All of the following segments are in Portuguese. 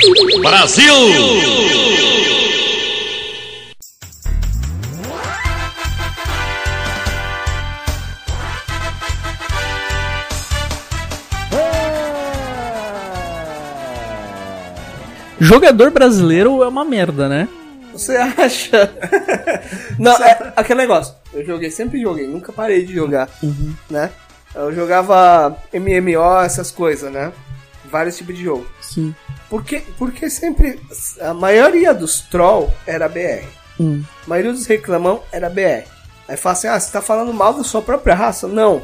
Brasil! Jogador brasileiro é uma merda, né? Você acha? Não, é aquele negócio. Eu joguei, sempre joguei, nunca parei de jogar, né? Eu jogava MMO, essas coisas, né? Vários tipos de jogo. Sim. Porque, porque sempre a maioria dos troll era BR. Hum. A maioria dos reclamão era BR. Aí fala assim: ah, você tá falando mal da sua própria raça? Não.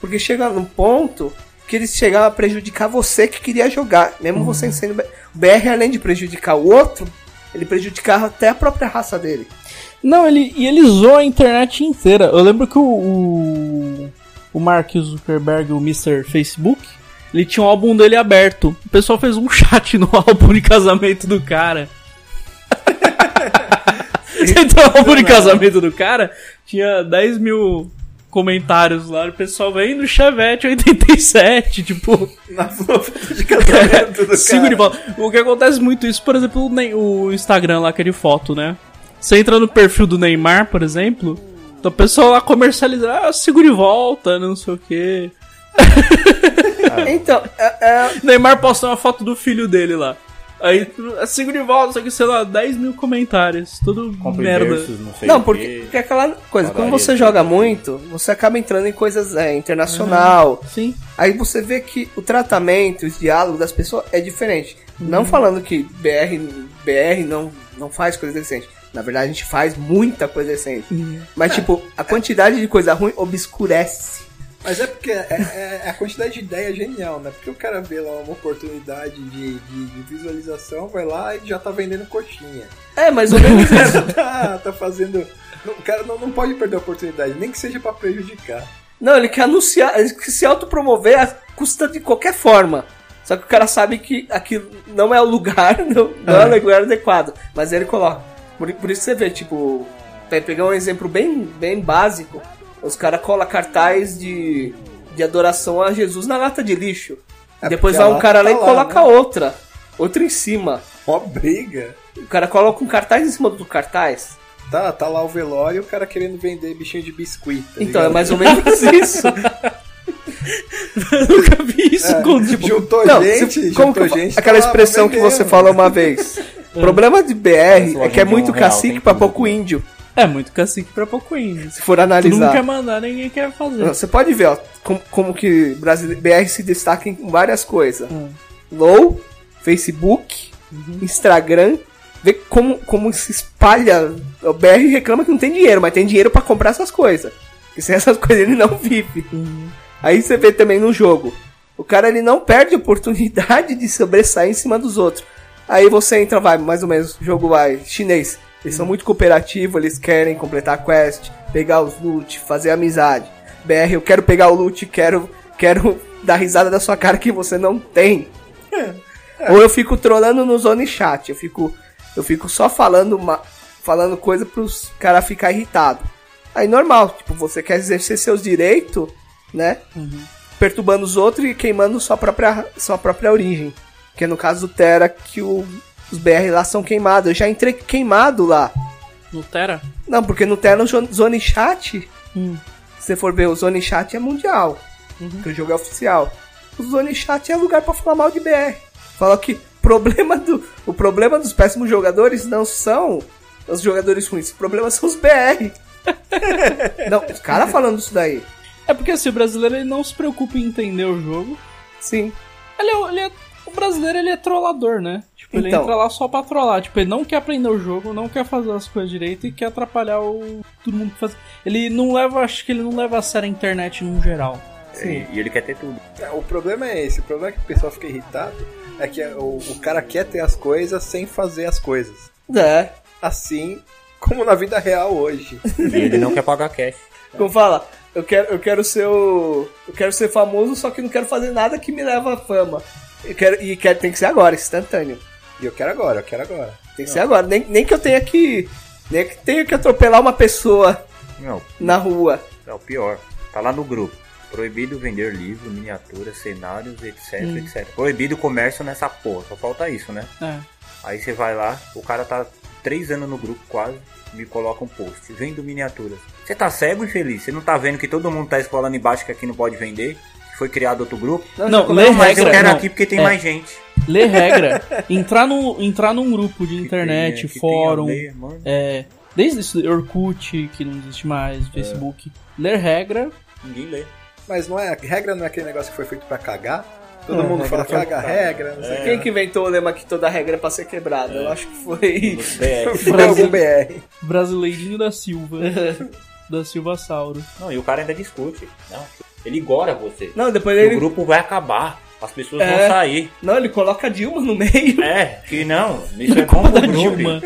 Porque chega num ponto que eles chegavam a prejudicar você que queria jogar. Mesmo você sendo BR. Além de prejudicar o outro, ele prejudicava até a própria raça dele. Não, ele, e ele zoa a internet inteira. Eu lembro que o, o, o Mark Zuckerberg, o Mr. Facebook, ele tinha um álbum dele aberto. O pessoal fez um chat no álbum de casamento do cara. Você entrou no álbum de casamento do cara, tinha 10 mil comentários lá, o pessoal vem no Chevette 87, tipo... Na foto de casamento do cara. de volta. O que acontece muito isso, por exemplo, o o Instagram lá, aquele foto, né? Você entra no perfil do Neymar, por exemplo, então o pessoal lá comercializa, ah, sigo de volta, não sei o quê. Então, é, é- Neymar posta uma foto do filho dele lá. Aí, "Ah, sigo de volta, só que, sei lá, 10 mil comentários. Tudo Compre merda. versus, não sei Não, porque, porque é aquela coisa, quando você joga muito, você acaba entrando em coisas é, internacional. Sim. Aí você vê que o tratamento, os diálogos das pessoas é diferente. Não falando que BR, BR não, não faz coisa decente. Na verdade, a gente faz muita coisa decente. Mas, tipo, a quantidade de coisa ruim obscurece. Mas é porque é, é- a quantidade de ideia é genial, né? Porque o cara vê lá uma oportunidade de, de- de visualização, vai lá e já tá vendendo coxinha. É, mais ou menos O isso. cara tá, tá fazendo. O cara não, não pode perder a oportunidade, nem que seja pra prejudicar. Não, ele quer anunciar, ele quer se autopromover a custa de qualquer forma. Só que o cara sabe que aquilo não é o lugar, não, não é. o lugar adequado. Mas ele coloca. Por, por isso você vê, tipo, pegar um exemplo bem, bem básico, os caras colam cartaz de, de adoração a Jesus na lata de lixo. É, Depois vai um cara lá tá e lá, coloca né? outra. Outra em cima. Ó, briga. O cara coloca um cartaz em cima do cartaz. Tá, tá lá o velório e o cara querendo vender bichinho de biscuit. tá Então, é mais ou menos isso. Eu nunca vi isso É, com tipo, juntou Não, gente, se- juntou como fa- gente. aquela tá expressão que você falou uma vez. O problema de BR é que é muito real, cacique tudo. pouco índio, É muito cacique pra pouco índio. se for Todo mundo analisar. quer mandar, ninguém quer fazer. Você pode ver, ó, como, como que Brasile- BR se destaca em várias coisas. Hum. Low, Facebook, Instagram. Vê como, como se espalha. O BR reclama que não tem dinheiro, mas tem dinheiro pra comprar essas coisas. Porque sem essas coisas ele não vive. Aí você vê também no jogo. O cara ele não perde a oportunidade de sobressair em cima dos outros. Aí você entra, vai, mais ou menos, o jogo vai, chinês. Eles são muito cooperativos, eles querem completar a quest, pegar os loot, fazer amizade. BR, eu quero pegar o loot, quero, quero dar risada da sua cara que você não tem. Ou eu fico trolando no zone chat, eu fico, eu fico só falando uma, falando coisa pros caras ficar irritado. Aí normal, tipo, você quer exercer seus direitos, né? Perturbando os outros e queimando sua própria, sua própria origem. Que é no caso do Terra que o- os BR lá são queimados. Eu já entrei queimado lá. No Terra? Não, porque no Terra, jo- Zone Chat, Hum. se você for ver, o Zone Chat é mundial. Que o jogo é oficial. O Zone Chat é lugar pra falar mal de BR. Fala que problema do, o problema dos péssimos jogadores não são os jogadores ruins. O problema são os BR. não, os caras falando isso daí. É porque assim, o brasileiro ele não se preocupa em entender o jogo. Sim. Ele é, ele é- o brasileiro ele é trollador, né? Tipo, ele Então. entra lá só pra trollar. Tipo, ele não quer aprender o jogo, não quer fazer as coisas direito e quer atrapalhar o todo mundo que faz. Ele não leva, acho que ele não leva a sério a internet no geral. E, e ele quer ter tudo. É, O problema é esse, o problema é que o pessoal fica irritado. É que o, o cara quer ter as coisas sem fazer as coisas. É. Assim como na vida real hoje. E ele não quer pagar cash. Como fala, eu quero, eu quero ser o. Eu quero ser famoso, só que não quero fazer nada que me leva à fama. Eu quero, e quero, tem que ser agora, instantâneo. E eu quero agora, eu quero agora. Tem que ser agora. Nem, nem que eu tenha que. Nem que tenha que atropelar uma pessoa Não, na rua. é o pior. Tá lá no grupo. Proibido vender livro, miniaturas, cenários, etc, Hum. etc. Proibido o comércio nessa porra, só falta isso, né? É. Aí você vai lá, o cara tá três anos no grupo quase, me coloca um post, vendo miniaturas. Você tá cego, infeliz? Você não tá vendo que todo mundo tá esfolando embaixo que aqui não pode vender? Que foi criado outro grupo? Não, lê Não, mas regra. eu quero não. aqui porque tem É. mais gente. Lê regra. entrar, no, entrar num grupo de internet, tenha- que fórum, ler, é, desde isso, Orkut, que não existe mais, Facebook. Ler regra. Ninguém lê. Mas não é, regra não é aquele negócio que foi feito pra cagar? Todo É, mundo fala caga a regra, não sei o Quem que inventou o lema que toda regra é pra ser quebrada? Eu acho que foi. Foi algum BR. Brasileirinho da Silva. da Silva Sauro. Não, e o cara ainda discute. Não, ele gora você. Não, depois O ele. grupo vai acabar. As pessoas É. vão sair. Não, ele coloca a Dilma no meio. É, que não. Isso é bom pro grupo. Dilma.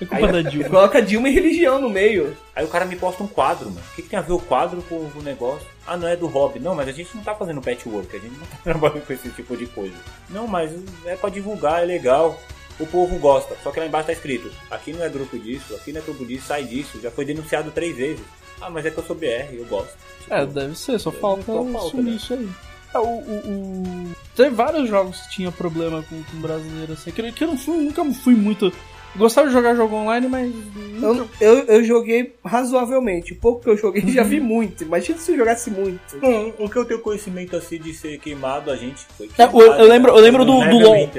É culpa Aí- da Ele Dilma. coloca Dilma e religião no meio. Aí o cara me posta um quadro, mano. O que, que tem a ver o quadro com o negócio? Ah, não é do hobby. Não, mas a gente não tá fazendo patchwork, a gente não tá trabalhando com esse tipo de coisa. Não, mas é pra divulgar, é legal. O povo gosta. Só que lá embaixo tá escrito: aqui não é grupo disso, aqui não é grupo disso, sai disso. Já foi denunciado três vezes. Ah, mas é que eu sou BR, eu gosto. Tipo, É, deve ser, só falta Só falta, sumir né? isso aí. É, o, o, o- Tem vários jogos que tinha problema com, com brasileiro, assim. Que, eu- que eu não fui, nunca fui muito. Gostava de jogar jogo online, mas. Eu, eu, eu joguei razoavelmente. O pouco que eu joguei já vi muito. Imagina se eu jogasse muito. Hum, o que eu tenho conhecimento assim de ser queimado, a gente foi É, queimado. eu- eu lembro- eu lembro do- do LoL.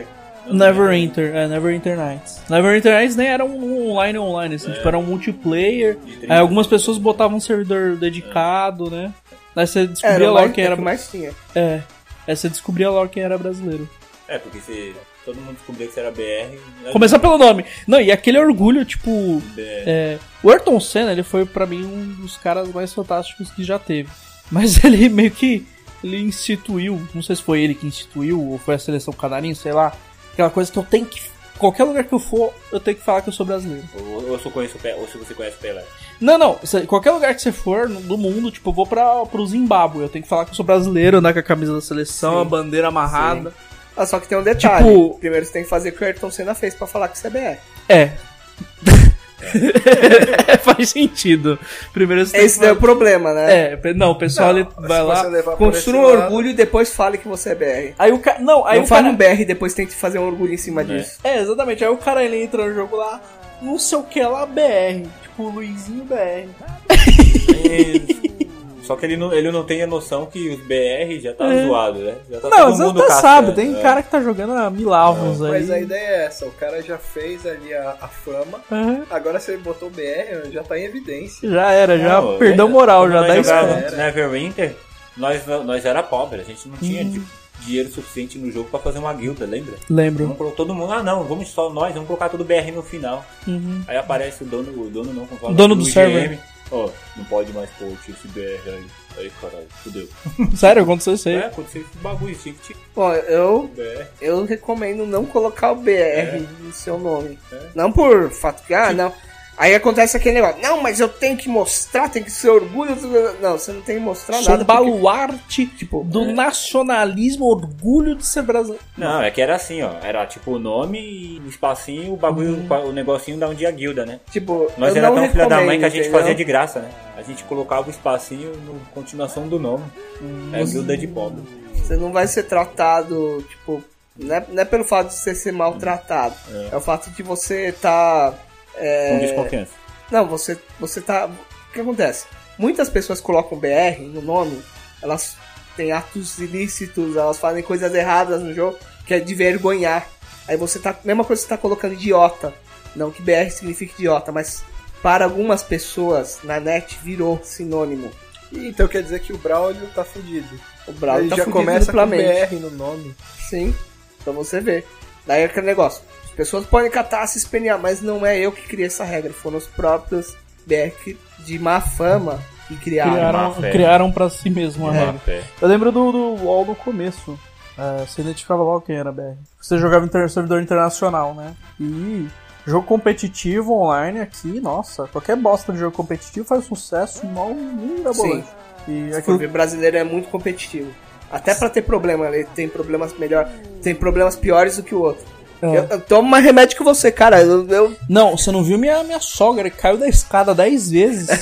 Neverwinter. É, Neverwinter Nights. Neverwinter Nights nem era um online online, assim, tipo, era um multiplayer. Aí algumas pessoas botavam um servidor dedicado, né? Aí você descobria logo quem era que mais tinha. É. Aí você descobria logo quem era brasileiro. É, porque se todo mundo descobria que você era BR. né? Começar pelo nome. Não, e aquele orgulho, tipo. BR. É, o Ayrton Senna, ele foi pra mim um dos caras mais fantásticos que já teve. Mas ele meio que ele instituiu, não sei se foi ele que instituiu ou foi a seleção canarinho, sei lá, aquela coisa que eu tenho que qualquer lugar que eu for, eu tenho que falar que eu sou brasileiro. Ou, ou se eu conheço ou se você conhece o Pelé. Não, não, qualquer lugar que você for do mundo, tipo, eu vou pra, pro Zimbábue, eu tenho que falar que eu sou brasileiro, andar com a camisa da seleção, Sim. a bandeira amarrada. Ah, só que tem um detalhe. Tipo- Primeiro você tem que fazer o que o Ayrton Senna fez pra falar que você é BR. É. Faz sentido. Primeiro você Esse que daí é o problema, né? É, não, o pessoal Não, vai lá. Construa um orgulho e depois fale que você é BR. Aí o cara. Não, aí Não o fale cara. um BR e depois tente fazer um orgulho em cima É. disso. É, exatamente. Aí o cara ele entra no jogo lá, não sei o que lá, BR. Tipo, Luizinho BR. Só que ele não, ele não tem a noção que os BR já tá É. zoado, né? Já tá não, todo mundo sabe, tem é. cara que tá jogando a milavos aí. Mas a ideia é essa, o cara já fez ali a, a fama, agora você botou BR, já tá em evidência. Já era, já Não, perdeu é, moral, já nós 10 jogava pontos. Neverwinter, nós, nós era pobre, a gente não tinha Uhum. di- dinheiro suficiente no jogo pra fazer uma guilda, lembra? Lembro. Vamos colocar todo mundo, ah não, vamos só nós, vamos colocar tudo BR no final. Uhum. Aí aparece o dono, o dono não, fala, Dono do server. Ó, não pode mais pôr esse BR aí. Aí caralho, fudeu. Sério, aconteceu isso aí. É, aconteceu esse bagulho, tinha que tirar Bom, eu, o BR. eu recomendo não colocar o BR no seu nome. É. Não por fato que, ah, não. Aí acontece aquele negócio, não, mas eu tenho que mostrar, tem que ser orgulho. Não, você não tem que mostrar Sou um nada. porque- baluarte tipo, do nacionalismo, orgulho de ser brasileiro. Não, é que era assim, ó. Era tipo o nome e um espacinho, o bagulho, o negocinho da onde a guilda, né? tipo, Nós era não tão filha da mãe que a gente fazia de graça, né? A gente colocava o espacinho no continuação do nome. É guilda de pobre. Você não vai ser tratado, tipo, não é, não é pelo fato de você ser maltratado. É, o fato de você tá. É, Com desconfiança. Não, você, você tá. O que acontece? Muitas pessoas colocam BR no nome, elas têm atos ilícitos, elas fazem coisas erradas no jogo, que é de vergonhar. Aí você tá. Mesma coisa que você tá colocando idiota. Não que BR signifique idiota, mas para algumas pessoas na net virou sinônimo. E então quer dizer que o Braulio tá fudido. O Brawl Ele tá já fudido começa com duplamente. BR no nome. Sim, pra você ver. Daí é aquele negócio. As pessoas podem catar, se espelhar, mas não é eu que criei essa regra. Foram os próprios BR que- de má fama que criaram. Criaram, criaram pra si mesmo a É. regra. Eu lembro do, do no começo. É, você identificava logo quem era BR. Você jogava em inter- servidor internacional, né? E jogo competitivo online aqui, nossa, qualquer bosta de jogo competitivo faz sucesso um mirabolante. E Se for aquilo ver, brasileiro é muito competitivo. Até pra ter problema, ele tem problemas melhor, tem problemas piores do que o outro. É. Eu, eu tomo mais remédio que você, cara. Eu, eu- Não, você não viu minha, minha sogra que caiu da escada 10 vezes.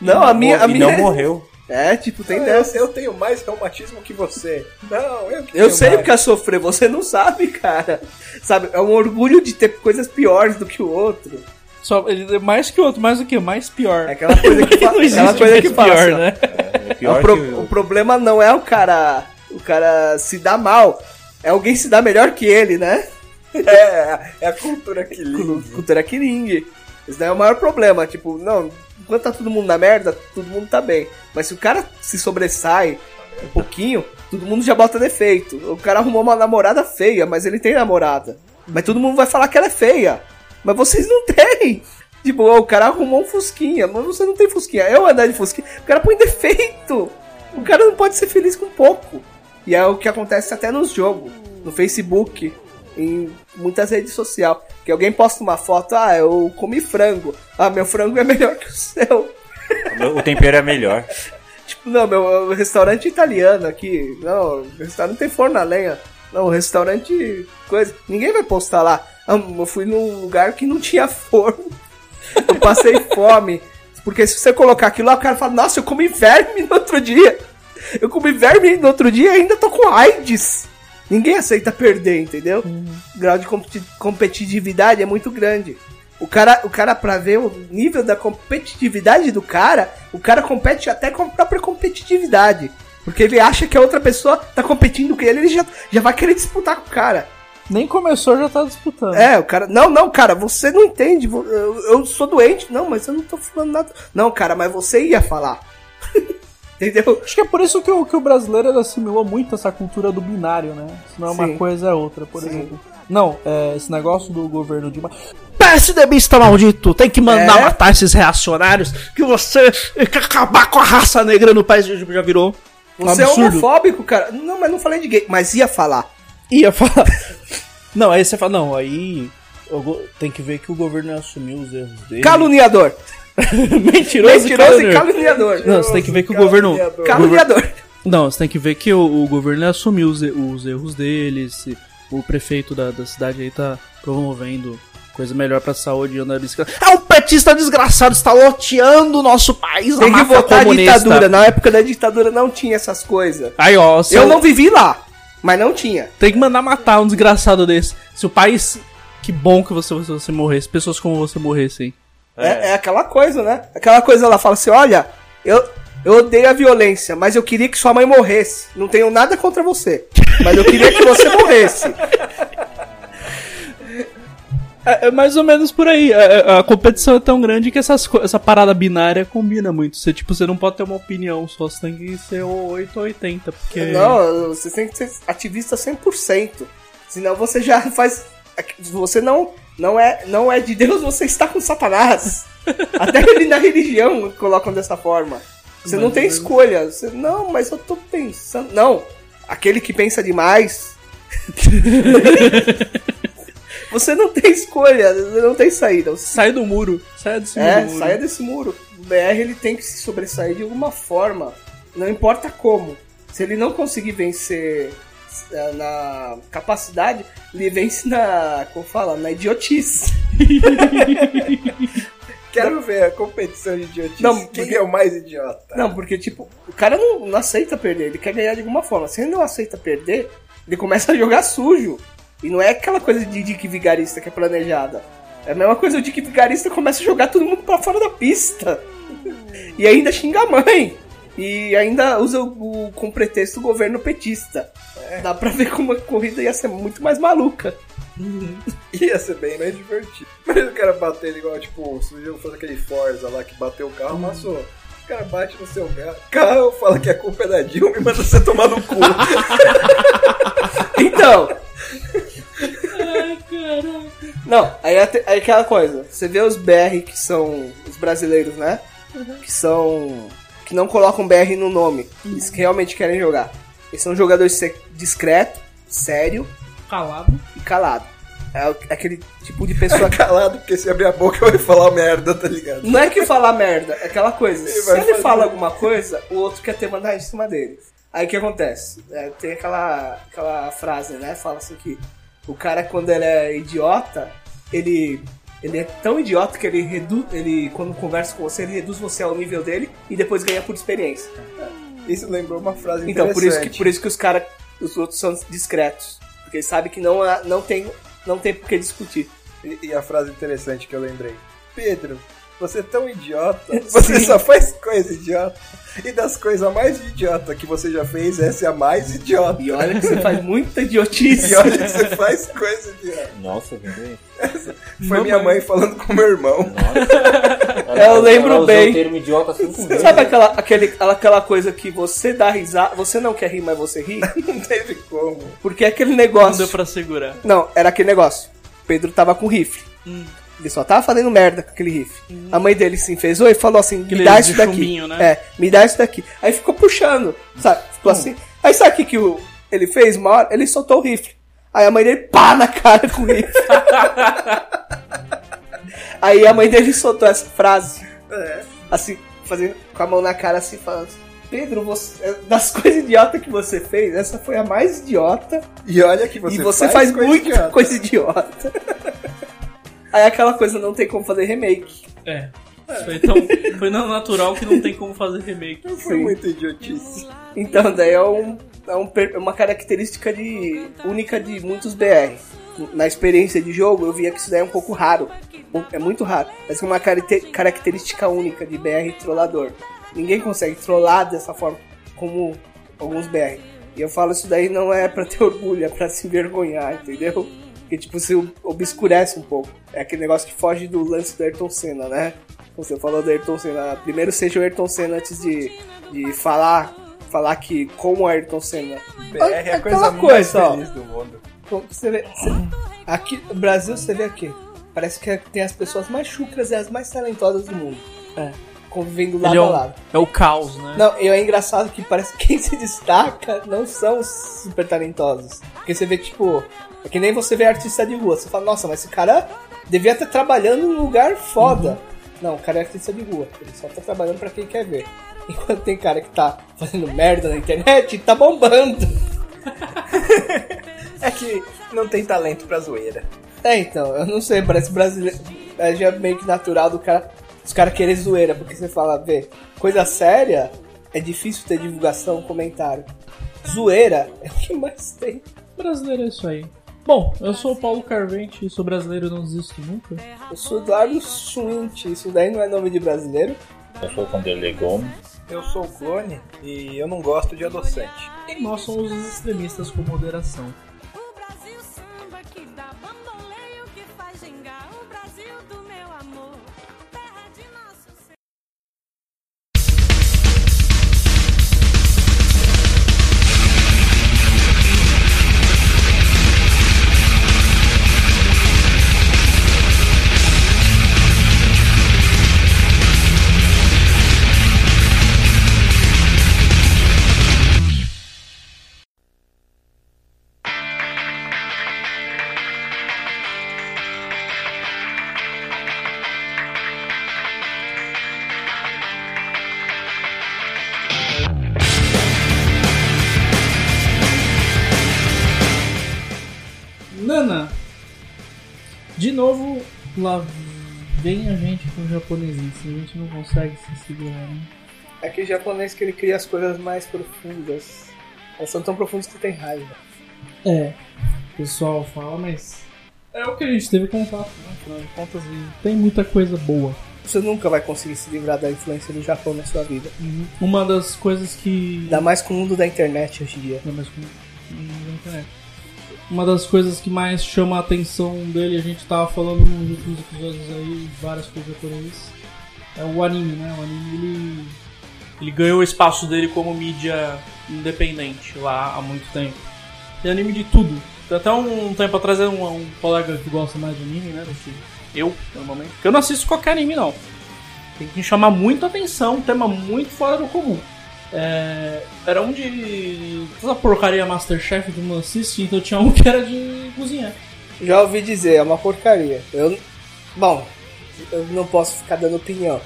Não, a minha. A e minha... não morreu. É, tipo, tem Ah, dessa. eu, eu tenho mais reumatismo que você. Não, eu que Eu tenho sei mais. porque eu sofrer, você não sabe, cara. Sabe, é um orgulho de ter coisas piores do que o outro. Só, é mais que o outro, mais o que? Mais pior. É aquela coisa que fala. não existe aquela coisa que pior, ó, né? É É pior o, pro- que o problema não é o cara. O cara se dar mal. É alguém se dar melhor que ele, né? É, é a cultura que liga. Cultura Kiring. Esse daí é o maior problema. Tipo, não, enquanto tá todo mundo na merda, todo mundo tá bem. Mas se o cara se sobressai um pouquinho, todo mundo já bota defeito. O cara arrumou uma namorada feia, mas ele tem namorada. Mas todo mundo vai falar que ela é feia. Mas vocês não têm. Tipo, o cara arrumou um Fusquinha, mas você não tem Fusquinha. Eu andar de Fusquinha, o cara põe defeito. O cara não pode ser feliz com pouco. E é o que acontece até nos jogos, no Facebook, em muitas redes sociais. Que alguém posta uma foto, ah, eu comi frango. Ah, meu frango é melhor que o seu. o tempero é melhor. Tipo, não, meu restaurante italiano aqui. Não, o restaurante não tem forno a lenha. Não, restaurante. coisa. Ninguém vai postar lá. Ah, eu fui num lugar que não tinha forno. Eu passei fome. Porque se você colocar aquilo lá, o cara fala, nossa, eu comi verme no outro dia. Eu comi verme no outro dia e ainda tô com AIDS. Ninguém aceita perder, entendeu? O grau de competi- competitividade é muito grande. O cara, o cara, pra ver o nível da competitividade do cara, o cara compete até com a própria competitividade. Porque ele acha que a outra pessoa tá competindo com ele, ele já, já vai querer disputar com o cara. Nem começou, já tá disputando. É, o cara. Não, não, cara, você não entende. Eu, eu sou doente. Não, mas eu não tô falando nada. Não, cara, mas você ia falar. Entendeu? Acho que é por isso que o, que o brasileiro assimilou muito essa cultura do binário, né? Se não é uma Sim. coisa é outra, por Sim. exemplo. Não, é, esse negócio do governo de. PSDBista maldito, tem que mandar É? matar esses reacionários, que você quer acabar com a raça negra no país, já virou. um Você é homofóbico, cara. Não, mas não falei de gay. Mas ia falar. Ia falar. não, aí você fala, não, aí tem que ver que o governo assumiu os erros dele. Caluniador. Mentiroso, Mentiroso e caluniador. caluniador. Não, você tem que ver que o governo. Caluniador. Não, você tem que ver que o, o governo assumiu os, e- os erros dele, se o prefeito da, da cidade aí tá promovendo coisa melhor pra saúde e anda bicicleta. É um petista desgraçado, está loteando o nosso país, Tem que votar a comunista. ditadura. Na época da ditadura não tinha essas coisas. Aí, ó, se Eu não vivi lá, mas não tinha. tem que mandar matar um desgraçado desse. Se o país. Que bom que você, se você morresse, pessoas como você morressem. É, é aquela coisa, né? Aquela coisa ela fala assim: olha, eu, eu odeio a violência, mas eu queria que sua mãe morresse. Não tenho nada contra você, mas eu queria que você morresse. É, é mais ou menos por aí. É, é, a competição é tão grande que essas, essa parada binária combina muito. Você, tipo, você não pode ter uma opinião só, você tem que ser o 8 ou 80, porque... Não, você tem que ser ativista 100%. Senão você já faz. Você não, não, é, não é de Deus, você está com Satanás. Até ele na religião colocam dessa forma. Você não tem escolha. Você, não, mas eu tô pensando. Não. Aquele que pensa demais. você não tem escolha, você não tem saída. Você Sai do muro, sai desse é, muro. saia desse muro. O BR ele tem que se sobressair de alguma forma. Não importa como. Se ele não conseguir vencer na capacidade, ele vence na. Como fala? Na idiotice. Quero ver a competição de idiotice. Não, Quem porque- é o mais idiota? Não, porque, tipo, o cara não, não aceita perder, ele quer ganhar de alguma forma. Se ele não aceita perder, ele começa a jogar sujo. E não é aquela coisa de Dick Vigarista que é planejada. É a mesma coisa, o Dick Vigarista começa a jogar todo mundo pra fora da pista. E ainda xinga a mãe. E ainda usa o, o- com pretexto o governo petista. Dá pra ver como a corrida ia ser muito mais maluca. Ia ser bem mais divertido. Mas o cara bater igual, tipo, se o jogo fosse aquele Forza lá que bateu o carro, amassou. O cara bate no seu ga- carro, fala que a culpa é da Dilma e manda você tomar no cu. Então. Não, aí é, aí é aquela coisa. Você vê os BR que são os brasileiros, né? Que são. Que não colocam BR no nome. Eles que realmente querem jogar. Eles são jogadores discreto, sério Calado. e calado. É o- aquele tipo de pessoa que. Calado, porque se abrir a boca vai falar merda, tá ligado? Não é que falar merda, é aquela coisa. Ele Se ele fazer. fala alguma coisa, o outro quer ter mandar em cima dele. Aí o que acontece? É, tem aquela, aquela frase, né? Fala assim que o cara, quando ele é idiota, ele Ele é tão idiota que ele reduz. Ele, quando conversa com você, ele reduz você ao nível dele e depois ganha por experiência. Isso lembrou uma frase Então, por isso que, interessante. por isso que os caras. Os outros são discretos. Porque eles sabem que não, há- não tem não tem por que discutir. E, e a frase interessante que eu lembrei. Pedro, você é tão idiota. Você Sim. só faz coisa idiota. E das coisas mais idiota que você já fez, essa é a mais idiota. E olha que você faz muita idiotice. E olha que você faz coisa idiota. Nossa, velho. Foi minha mãe falando com meu irmão. Eu lembro ela bem. o termo idiota cinco vezes. Sabe aquela, aquele, aquela coisa que você dá risada, você não quer rir, mas você ri? Não teve como. Porque é aquele Não negócio. deu pra segurar. Não, era aquele negócio. Pedro tava com rifle. Ele só tava fazendo merda com aquele rifle. A mãe dele se enfesou e falou assim: me dá isso daqui. chumbinho, né? É, me dá isso daqui. Aí ficou puxando, sabe? Ficou assim. Aí sabe o que, que o, ele fez uma hora? Ele soltou o rifle. Aí a mãe dele pá na cara com o rifle. Aí a mãe dele soltou essa frase. É. Assim, fazendo com a mão na cara assim, falando. Pedro, você, das coisas idiotas que você fez, essa foi a mais idiota E olha que você e você faz, coisa muita idiota. coisa idiota. Aí aquela coisa não tem como fazer remake. É. Foi tão, foi natural que não tem como fazer remake. Foi muito idiotice. Então daí é, um, é um uma característica de, única de muitos BR. Na experiência de jogo eu via que isso daí é um pouco raro. É muito raro. Mas é uma caracte- característica única de BR trollador. Ninguém consegue trollar dessa forma como alguns BR. E eu falo isso daí não é pra ter orgulho, é pra se envergonhar, entendeu? Porque tipo, se obscurece um pouco. É aquele negócio que foge do lance do Ayrton Senna, né? Você falou do Ayrton Senna. Primeiro seja o Ayrton Senna antes de, de falar, falar que como o Ayrton Senna. BR é a coisa Aquela mais coisa, feliz do mundo. Como Você vê, você- aqui no Brasil você vê aqui. Parece que tem as pessoas mais chucras e as mais talentosas do mundo. É. Convivendo lado é a o, lado. é o caos, né? Não, e é engraçado que parece que quem se destaca não são os super talentosos. Porque você vê, tipo, é que nem você vê artista de rua. Você fala, nossa, mas esse cara devia estar trabalhando num lugar foda. Não, o cara é artista de rua. Ele só tá trabalhando pra quem quer ver. Enquanto tem cara que tá fazendo merda na internet, tá bombando. É que não tem talento pra zoeira. É, então, eu não sei, parece brasileiro. É já meio que natural do cara. Os caras querer zoeira, porque você fala, vê, coisa séria é difícil ter divulgação, comentário. Zoeira é o que mais tem. Brasileiro é isso aí. Bom, eu sou o Paulo Carvente e sou brasileiro e não desisto nunca. Eu sou Eduardo Schwint, isso daí não é nome de brasileiro. Eu sou o Vanderlei Gomes. Eu sou o clone e eu não gosto de adoçante. E nós somos os extremistas com moderação. Lá vem a gente com o japonesinho. A gente não consegue se segurar, né? É que o japonês que ele cria as coisas mais profundas. Elas são tão profundas que tem raiva. É, o pessoal fala, mas é o que a gente teve contato, né? Afinal de contas, tem muita coisa boa. Você nunca vai conseguir se livrar da influência do Japão na sua vida. Uma das coisas que. Ainda mais com o mundo da internet hoje em dia. Mas com- na internet. Uma das coisas que mais chama a atenção dele, a gente tava falando nos últimos episódios aí, várias coisas japonesas, é o anime, né? O anime ele, ele ganhou o espaço dele como mídia independente lá há muito tempo. Tem anime de tudo. Tem Até um tempo atrás um, um colega que gosta mais de anime, né? Que eu, normalmente. Porque eu não assisto qualquer anime, não. Tem que chamar muita atenção, um tema muito fora do comum. É, era um de. Toda porcaria Masterchef que não assiste, então tinha um que era de cozinhar. Já ouvi dizer, é uma porcaria. Eu. Bom, eu não posso ficar dando opinião.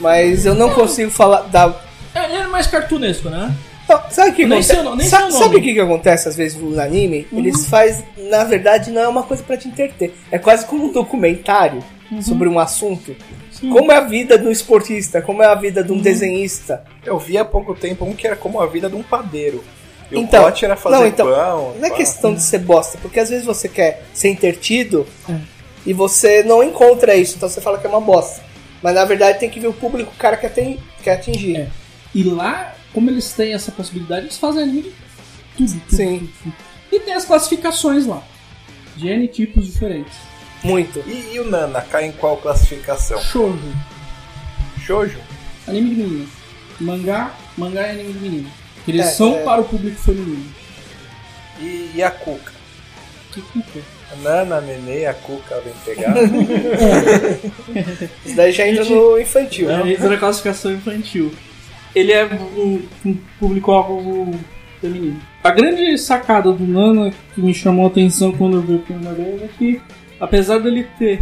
Mas eu não consigo falar da. É, ele era mais cartunesco, né? Não, sabe o que Nem acontece? nem Sa-. Uhum. sabe o que, que acontece às vezes no anime? Eles fazem, na verdade, não é uma coisa pra te entreter. É quase como um documentário. Sobre um assunto. Como é a vida do esportista, como é a vida de um desenhista. Eu vi há pouco tempo um que era como a vida de um padeiro. E Então, o plot era fazer não, então, pão. Não é questão de ser bosta, porque às vezes você quer ser intertido e você não encontra isso, então você fala que é uma bosta. Mas na verdade tem que ver o público que o cara quer, tem, quer atingir. É. E lá, como eles têm essa possibilidade, eles fazem anime de tudo, tudo, Sim. tudo, tudo. E tem as classificações lá. De N tipos diferentes. Muito. E, e o Nana cai em qual classificação? Shoujo. Shoujo? Anime de menino. Mangá, mangá e anime de menino. Eles É, são é. para o público feminino. E, e a Cuca? Que cuca. A Nana, a Nenê, a Cuca vem pegar. Isso daí já entra Gente, no infantil. É, isso na classificação infantil. Ele é um, um público-alvo feminino. A grande sacada do Nana que me chamou a atenção quando eu vi a primeira vez é que, apesar dele ter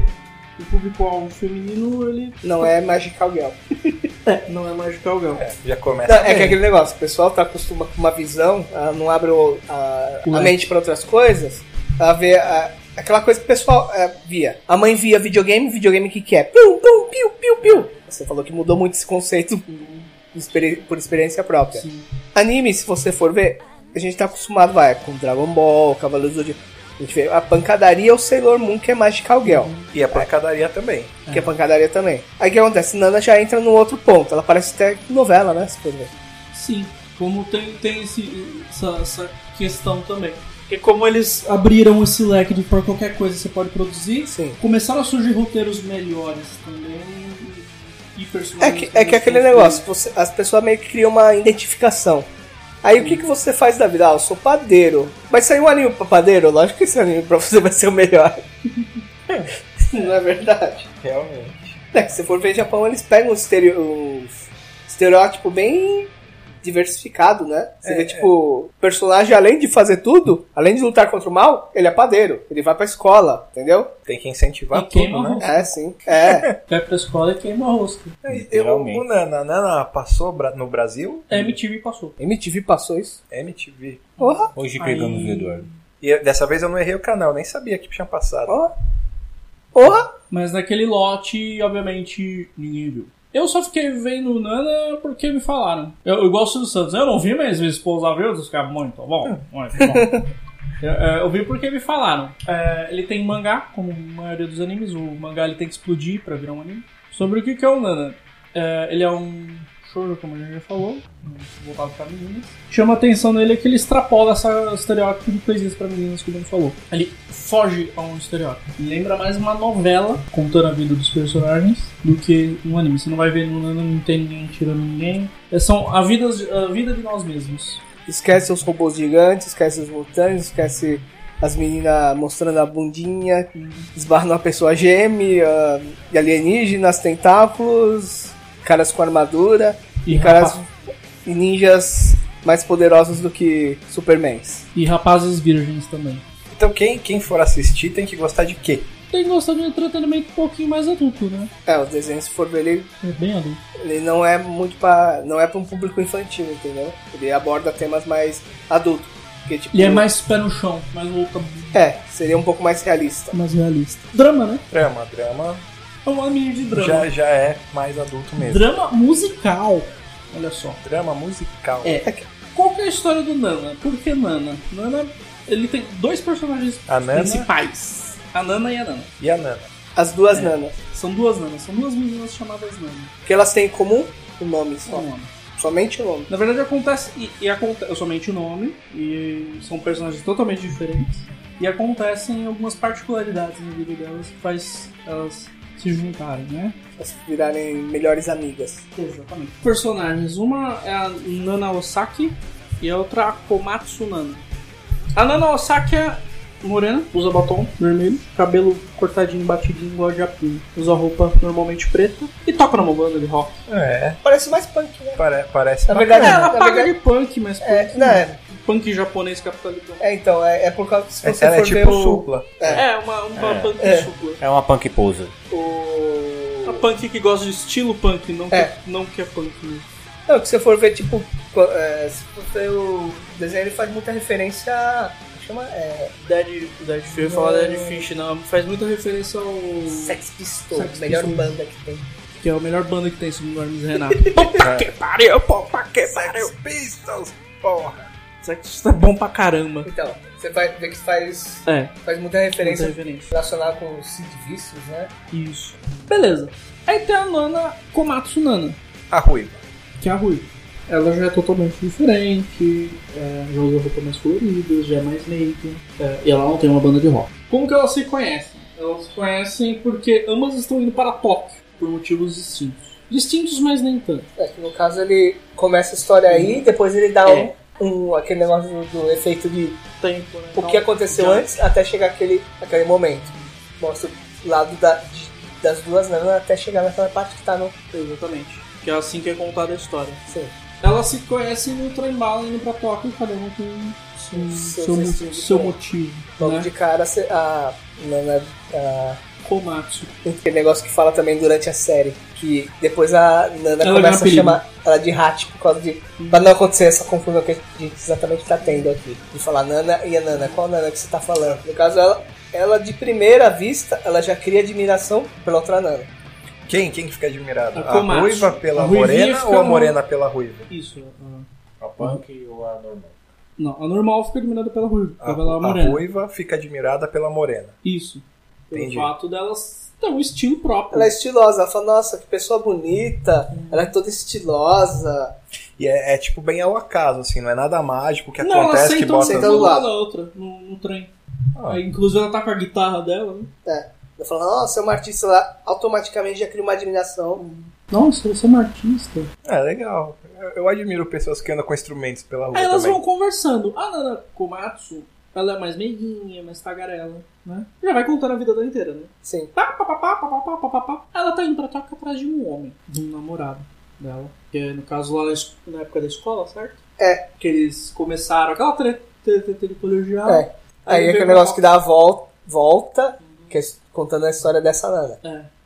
o público-alvo feminino, ele Não é Magical Girl. é, não é Magical Girl. É, já começa. Não, é que é aquele negócio, o pessoal tá acostumado com uma visão, ela não abre o- a, a leque. mente para outras coisas, ela vê a- aquela coisa que o pessoal é, via. A mãe via videogame, videogame que que é? Piu, pum, piu, piu, piu. Você falou que mudou muito esse conceito por experiência própria. Sim. Anime, se você for ver, a gente tá acostumado, vai, com Dragon Ball, Cavaleiros do Zodíaco. A gente vê a pancadaria é o Sailor Moon, que é Magical Girl. E a pancadaria também. Que é pancadaria também. Aí o que acontece? Nana já entra no outro ponto. Ela parece até novela, né? Se for ver. Sim, como tem, tem esse, essa, essa questão também. Porque como eles abriram esse leque de por qualquer coisa você pode produzir, Sim. começaram a surgir roteiros melhores também e É personagens. que, é que aquele negócio, você- as pessoas meio que criam uma identificação. Aí o que, que você faz da vida? Ah, eu sou padeiro. Vai sair um anime pra padeiro? Lógico que esse anime pra você vai ser o melhor. Não é verdade? Realmente. É se for ver Japão, eles pegam os, estereo, os estereótipo bem diversificado, né? Você É, vê, tipo, o personagem, além de fazer tudo, além de lutar contra o mal, ele é padeiro. Ele vai pra escola, entendeu? Tem que incentivar E queima tudo, a né? É, sim. É. Vai pra escola e queima o rosto. Eu, Literalmente. o Nana, a Nana passou no Brasil? A MTV passou. MTV passou isso. MTV. Porra, Hoje pegamos Aí- o Eduardo. E dessa vez eu não errei o canal, nem sabia que tinha passado. porra. Porra! Mas naquele lote, obviamente, ninguém viu. Eu só fiquei vendo o Nana porque me falaram. Eu, eu gosto do Santos. Eu não vi, mas minha esposa viu, os caras, muito bom, muito bom. eu, é, eu vi porque me falaram. É, ele tem mangá, como a maioria dos animes. O mangá ele tem que explodir pra virar um anime. Sobre o que, que é o Nana. É, ele é um shoujo, como a gente já falou, voltado pra meninas. Chama a atenção nele é que ele extrapola essa estereótipo de coisinhas pra meninas que o Dan falou. Ele foge a um estereótipo. Lembra mais uma novela contando a vida dos personagens do que um anime. Você não vai ver no não tem ninguém tirando ninguém. É, São a vida, a vida de nós mesmos. Esquece os robôs gigantes, esquece os mutantes, esquece as meninas mostrando a bundinha, esbarra numa pessoa geme, ah, alienígenas, tentáculos, caras com armadura E, e caras e ninjas mais poderosos do que Supermans. e rapazes virgens também. Então quem, quem for assistir tem que gostar de quê? Tem que gostar de um entretenimento um pouquinho mais adulto, né? É, o desenho, se for ver, ele, É bem adulto. ele não é muito pra. não é pra um público infantil, entendeu? Ele aborda temas mais adultos. Porque, tipo, Ele é mais pé no chão, mais louca, É, seria um pouco mais realista. mais realista. Drama, né? Drama, drama É um anime de drama. já, já é mais adulto mesmo. Drama musical. Olha só. Drama musical. É. Qual que é a história do Nana? Por que Nana? Nana, ele tem dois personagens A principais. A Nana e a Nana. e a Nana. As duas É. nanas. São duas Nanas. São duas meninas chamadas Nana. O que elas têm em comum? O nome só. Um nome. Somente o nome. Na verdade acontece. E, e acontece somente o nome. E são personagens totalmente diferentes. E acontecem algumas particularidades na vida delas que faz elas se juntarem, né? Elas virarem melhores amigas. Exatamente. Personagens. Uma é a Nana Osaki e a outra a Komatsu Nana. A Nana Osaki é morena, usa batom vermelho, cabelo cortadinho, batidinho, igual a Japinha. Usa roupa normalmente preta e toca numa banda de rock. É, Parece mais punk, né? pare- parece Na verdade, É, ela paga verdade- de punk, mas punk, É, não, é, punk japonês capitalizado. é, então, é, é por causa que se você Ela é for tipo ver o, supla. É, uma, uma punk É. supla. É uma punk poser. o... Uma punk que gosta de estilo punk, não, É. que, não que é punk mesmo. Não, que se você for ver, tipo, é, se for ver o desenho, ele faz muita referência a. Chama. É, Dead, Dead Fish, ia falar Dead Fish, não. Faz muita referência ao. Sex Pistols, Sex melhor Pistols. banda que tem. Que é a melhor banda que tem, segundo o Hermes Renato. Puta que pariu, puta que pariu. Sex Pistols, porra. Pistols é bom pra caramba. Então, você vai ver que faz, É, faz muita muita referência referência. relacionada com o Sid Vicious, né? Isso. Beleza. Aí tem a Nana Komatsu Nana, A ruiva. que é a Rui. Ela já é totalmente diferente, é, já usa roupas mais coloridas, já é mais make, é, e ela não tem uma banda de rock. Como que elas se conhecem? Elas se conhecem porque ambas estão indo para Tóquio, por motivos distintos. Distintos, mas nem tanto. É, que no caso ele começa a história aí, depois ele dá É. um, um- aquele negócio do, do efeito de Tempo, né? o que aconteceu já- antes até chegar aquele, aquele momento. Mostra o lado da, das duas nanas até chegar naquela parte que tá no. Exatamente. Que é assim que é contada a história. Sim. Elas se conhecem no trem bala indo pra Tóquio, cada uma com seu, seu, seu diferentes. motivo. Logo Né? de cara a. Nana, a Komatsu. tem aquele negócio que fala também durante a série. Que depois a Nana Ela ganha começa a apelido. chamar ela de Hat por causa de. Pra não acontecer essa confusão que a gente exatamente tá tendo aqui. De falar Nana e a Nana. Qual Nana que você tá falando? No caso, ela, ela de primeira vista, ela já cria admiração pela outra Nana. Quem? Quem que fica admirado? A A, ruiva pela A morena ou a no- morena pela ruiva? Isso. a- A punk ou a normal? Não, a normal fica admirada pela Rui, A, pela a morena. ruiva fica admirada pela morena. Isso. Pelo Entendi. fato delas ter um estilo próprio. Ela é estilosa, ela fala, nossa, que pessoa bonita, ela é toda estilosa. E é, é, tipo bem ao acaso, assim, não é nada mágico que Não, acontece que bota. do uma lado. da outra no, no trem. Ah. Aí, inclusive ela tá com a guitarra dela, né? É. Ela fala, nossa, é uma artista lá, automaticamente já cria uma admiração. Nossa, você é uma artista. É legal. Eu, eu admiro pessoas que andam com instrumentos pela rua Aí elas também. vão conversando. A Nana Komatsu, ela é mais meiguinha, mais tagarela, né? né? Já vai contando a vida dela inteira, né? Sim. Pá, pá, pá, pá, pá, pá, pá, pá, Ela tá indo pra toca atrás de um homem, de um namorado dela. Que é, no caso lá na época da escola, certo? É. Que eles começaram aquela treta, de treta colegial. É. Aí, aí aquele negócio que dá a volta, volta uhum. que é contando a história dessa Nana. É.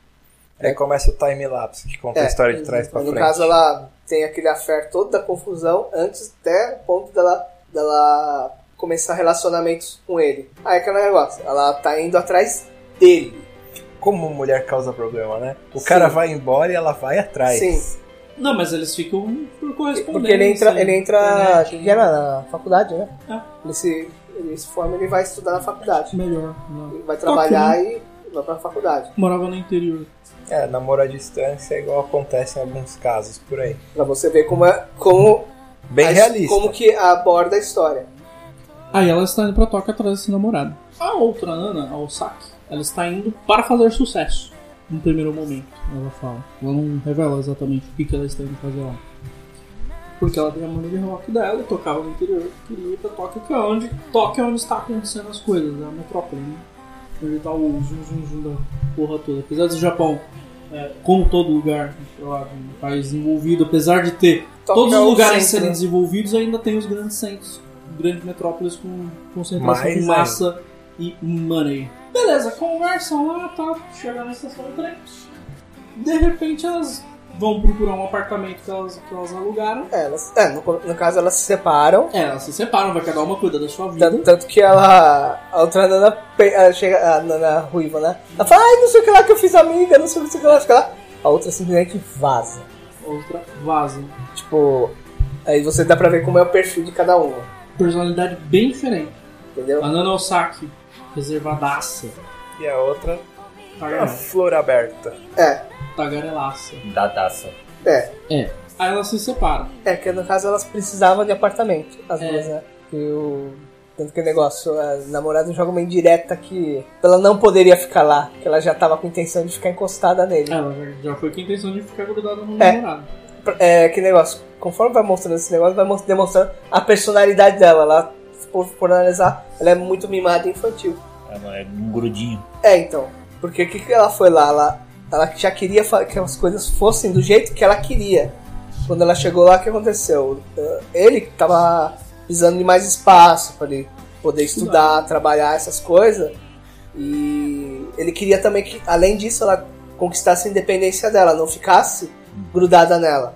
Aí começa o time-lapse, que conta é, a história de trás pra frente. No caso, ela tem aquele afer todo da confusão, antes até o ponto dela, dela começar relacionamentos com ele. Aí aquele negócio, ela tá indo atrás dele. Como mulher causa problema, né? O cara Sim. vai embora e ela vai atrás. Sim. Não, mas eles ficam por correspondência. Porque ele entra, ele entra internet, que era na faculdade, né? É. Ele se, ele se forma ele vai estudar na faculdade. Melhor. Não. Ele vai trabalhar e vai pra faculdade. Morava no interior. É, namoro à distância é igual acontece em alguns casos por aí. Pra você ver como é, como, Bem a- realista. como que aborda a história. Aí ela está indo pra toca atrás desse namorado. A outra Ana, a Osaki, ela está indo para fazer sucesso. No primeiro momento, ela fala. Ela não revela exatamente o que, que ela está indo fazer lá. Porque ela tem a banda de rock dela tocava no interior. Queria ir pra Tóquio, que é onde, Tóquio é onde está acontecendo as coisas, é a metrópole, né? Onde tá o zum zum zum da porra toda. Apesar do Japão, é, como todo lugar, lá, um país desenvolvido, apesar de ter Tóquio todos os lugares centro, serem né? desenvolvidos, ainda tem os grandes centros, grandes metrópoles com concentração Mais de massa e money. Beleza, conversam lá, tá, chegam na estação do trem. De repente elas vão procurar um apartamento que elas, que elas alugaram. É, elas, é, no, no caso elas se separam. É, elas se separam, vai cada uma cuida da sua vida. Tanto, tanto que ela. A outra Nana ela chega. A Nana Ruiva, né? Ela fala, ai, não sei o que lá que eu fiz amiga, não sei o que lá, que lá. A outra simplesmente vaza. Outra vaza. Tipo. Aí você dá pra ver como é o perfil de cada uma. Personalidade bem diferente. Entendeu? A Nana Osaki, reservadaça. E a outra, a Tagarela. flor aberta. É, Tagarelaça. Da taça. é. É. Aí elas se separam. É, que no caso elas precisavam de apartamento, as É. duas, né? Que o. Tanto que o negócio, a namorada joga uma indireta que ela não poderia ficar lá, que ela já tava com intenção de ficar encostada nele. Ela já, já foi com a intenção de ficar grudada no É. namorado. É, que negócio, conforme vai mostrando esse negócio, vai demonstrando a personalidade dela. Ela, por, por analisar, ela é muito mimada e infantil. É, é um grudinho. É, então. Porque o que, que ela foi lá? Ela, ela já queria que as coisas fossem do jeito que ela queria. Quando ela chegou lá, o que aconteceu? Uh, Ele tava precisando de mais espaço para ele poder estudar, trabalhar, essas coisas. E ele queria também que, além disso, ela conquistasse a independência dela, não ficasse grudada nela.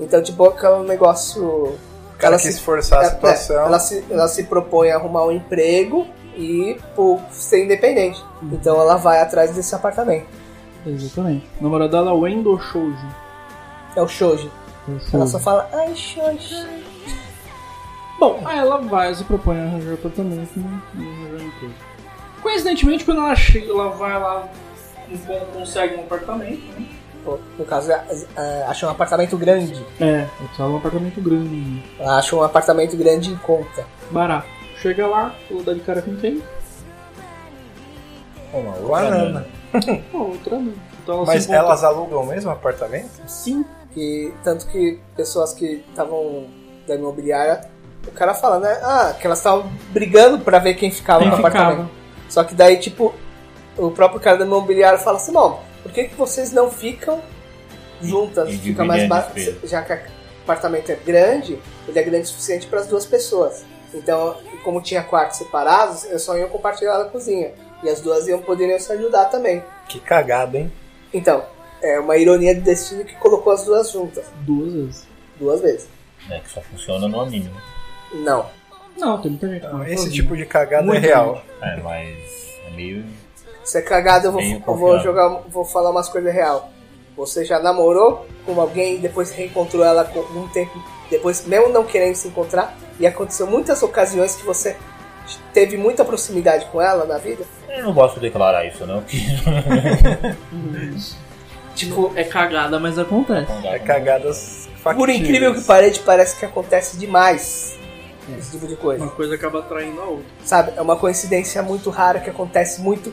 Então, tipo, aquele negócio. O cara ela quis se- forçar a é, situação. é, ela, se, ela se propõe a arrumar um emprego e pô, ser independente. Então ela vai atrás desse apartamento. Exatamente. O namorado dela é o Wendell Shoujo. É o Shoji. Ela só fala, ai, Shoji. Bom, aí ela vai se propõe a arranjar apartamento e não arranjar emprego. Coincidentemente, quando ela chega, ela vai lá, con- consegue um apartamento, né? No caso, é, é, acha um apartamento grande. É, ela um apartamento grande, Ela acha um apartamento grande em conta. barato. Chega lá, ela dá de cara com quem? Uma. Pô, outra não. Então ela Mas elas alugam o mesmo apartamento? Sim. Que, tanto que pessoas que estavam da imobiliária, o cara fala, né? Ah, que elas estavam brigando pra ver quem ficava Quem no ficava? apartamento. Só que daí, tipo, o próprio cara da imobiliária fala assim, bom, por que, que vocês não ficam juntas? E Fica mais despesa. Já que o apartamento é grande, ele é grande o suficiente para as duas pessoas. Então, como tinha quartos separados, eu só ia compartilhar a cozinha. E as duas iam poderiam se ajudar também. Que cagada, hein? Então, é uma ironia de destino que colocou as duas juntas. Duas vezes. Duas vezes. É, que só funciona no anime. né? Não. Não, tem muita gente. Não, esse tipo de cagada Muito é real. É, mas é meio. Se é cagado, eu vou, eu vou jogar, vou falar umas coisas real. Você já namorou com alguém e depois reencontrou ela com um tempo depois, mesmo não querendo se encontrar, e aconteceu muitas ocasiões que você teve muita proximidade com ela na vida? Eu não posso declarar isso, não. Tipo, É cagada, mas acontece. É cagadas factíveis. por incrível que pareça, parece que acontece demais esse tipo de coisa. Uma coisa acaba atraindo a outra. Sabe? É uma coincidência muito rara que acontece muito.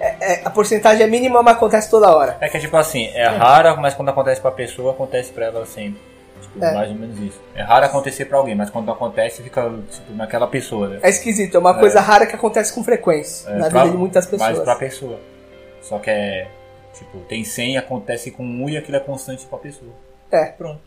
É- é- a porcentagem é mínima, mas acontece toda hora. É que tipo assim, é rara, mas quando acontece pra pessoa, acontece pra ela sempre. Tipo, É. mais ou menos isso. É raro acontecer pra alguém, mas quando acontece, fica tipo, naquela pessoa, né? É esquisito, é uma coisa rara que acontece com frequência É, na pra- vida de muitas Mais pessoas. pra pessoa. Só que é. Tipo, tem 100, acontece com um e aquilo é constante pra pessoa. É. Pronto.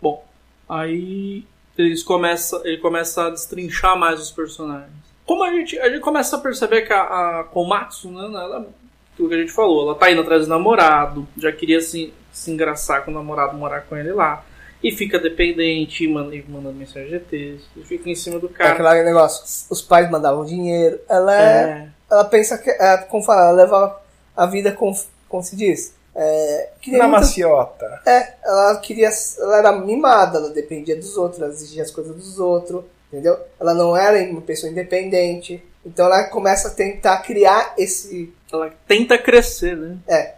Bom, aí eles começa, ele começa a destrinchar mais os personagens. Como a gente, a gente começa a perceber que a, a Komatsu, né, ela, tudo que a gente falou, ela tá indo atrás do namorado, já queria se, se engraçar com o namorado, morar com ele lá, e fica dependente, e manda, e manda mensagem de texto, e fica em cima do É cara. aquele negócio, os pais mandavam dinheiro, ela é, É, ela pensa que, é, como fala, ela leva a vida com, como se diz, é, queria Na muita- maciota. é, ela queria, ela era mimada, ela dependia dos outros, ela exigia as coisas dos outros, entendeu? Ela não era uma pessoa independente, então ela começa a tentar criar esse, ela tenta crescer, né? é,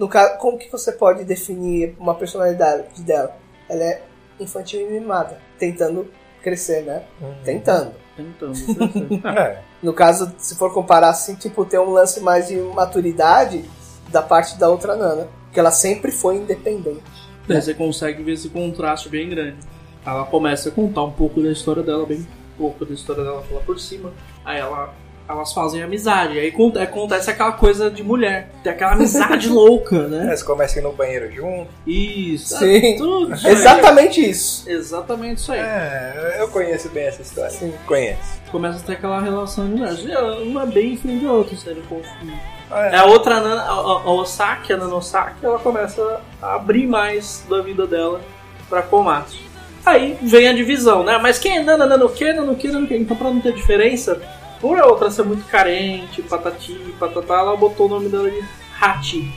no caso, como que você pode definir uma personalidade dela? Ela é infantil e mimada, tentando crescer, né? Tentando. Tentando crescer. É. No caso, se for comparar assim, tipo, tem um lance mais de maturidade da parte da outra Nana. Que ela sempre foi independente. Daí você consegue ver esse contraste bem grande. Ela começa a contar um pouco da história dela, bem pouco da história dela lá por cima. Aí ela, elas fazem amizade. Aí aconte- acontece aquela coisa de mulher. Tem aquela amizade louca, né? Eles começam no banheiro junto. Isso. Sim. Tudo isso aí. Exatamente isso. Exatamente isso aí. É, eu conheço bem essa história. Sim. Conheço. Começa a ter aquela relação de mulher. Ela- Uma é bem diferente da outra, sendo confuso. Ah, É a outra Nana, a, a, a Osaki, a Nana Osaki, ela começa a abrir mais da vida dela pra Komatsu. Aí vem a divisão, né? Mas quem é Nana, Nana o quê, Nana o quê, Nana o quê? Então pra não ter diferença, por a outra ser muito carente, patati, patatá, ela botou o nome dela de Hachi,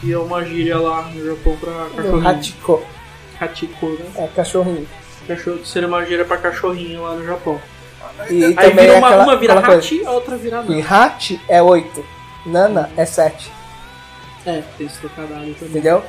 que é uma gíria lá no Japão pra No cachorrinho. Hachiko. Hachiko, né? É cachorrinho. Cachorro, seria uma gíria pra cachorrinho lá no Japão. E Aí também vira é uma, aquela, uma vira. Hachi, a outra vira E Nana. Hachi é 8. Nana é 7. É, tem esse trocadilho também. Entendeu?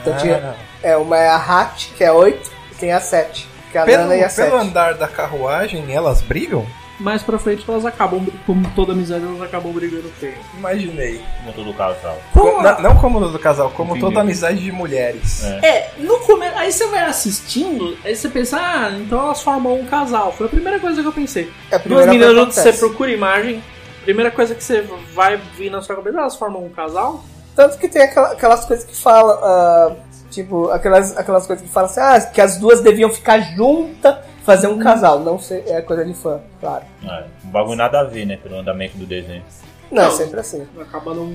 Então tinha- É, uma é a Hachi, que é 8, e tem a 7. Que é a Pelo, Nana e a 7. pelo andar da carruagem, elas brigam? mais pra frente elas acabam, como toda amizade, elas acabam brigando feio. Imaginei. Como todo casal. Co- na- não como no do casal, como Entendi. toda amizade de mulheres. É. É, no começo, aí você vai assistindo, aí você pensa, ah, então elas formam um casal. Foi a primeira coisa que eu pensei. É a Duas primeira meninas coisa juntas, que você acontece. procura imagem, primeira coisa que você vai vir na sua cabeça, elas formam um casal? Tanto que tem aquela- aquelas coisas que falam, ah, tipo, aquelas, aquelas coisas que falam assim, ah, que as duas deviam ficar juntas, fazer um casal. Não sei, é coisa de fã, claro. É, um bagulho nada a ver, né? Pelo andamento do desenho. Não, é Não. sempre assim. Acaba não.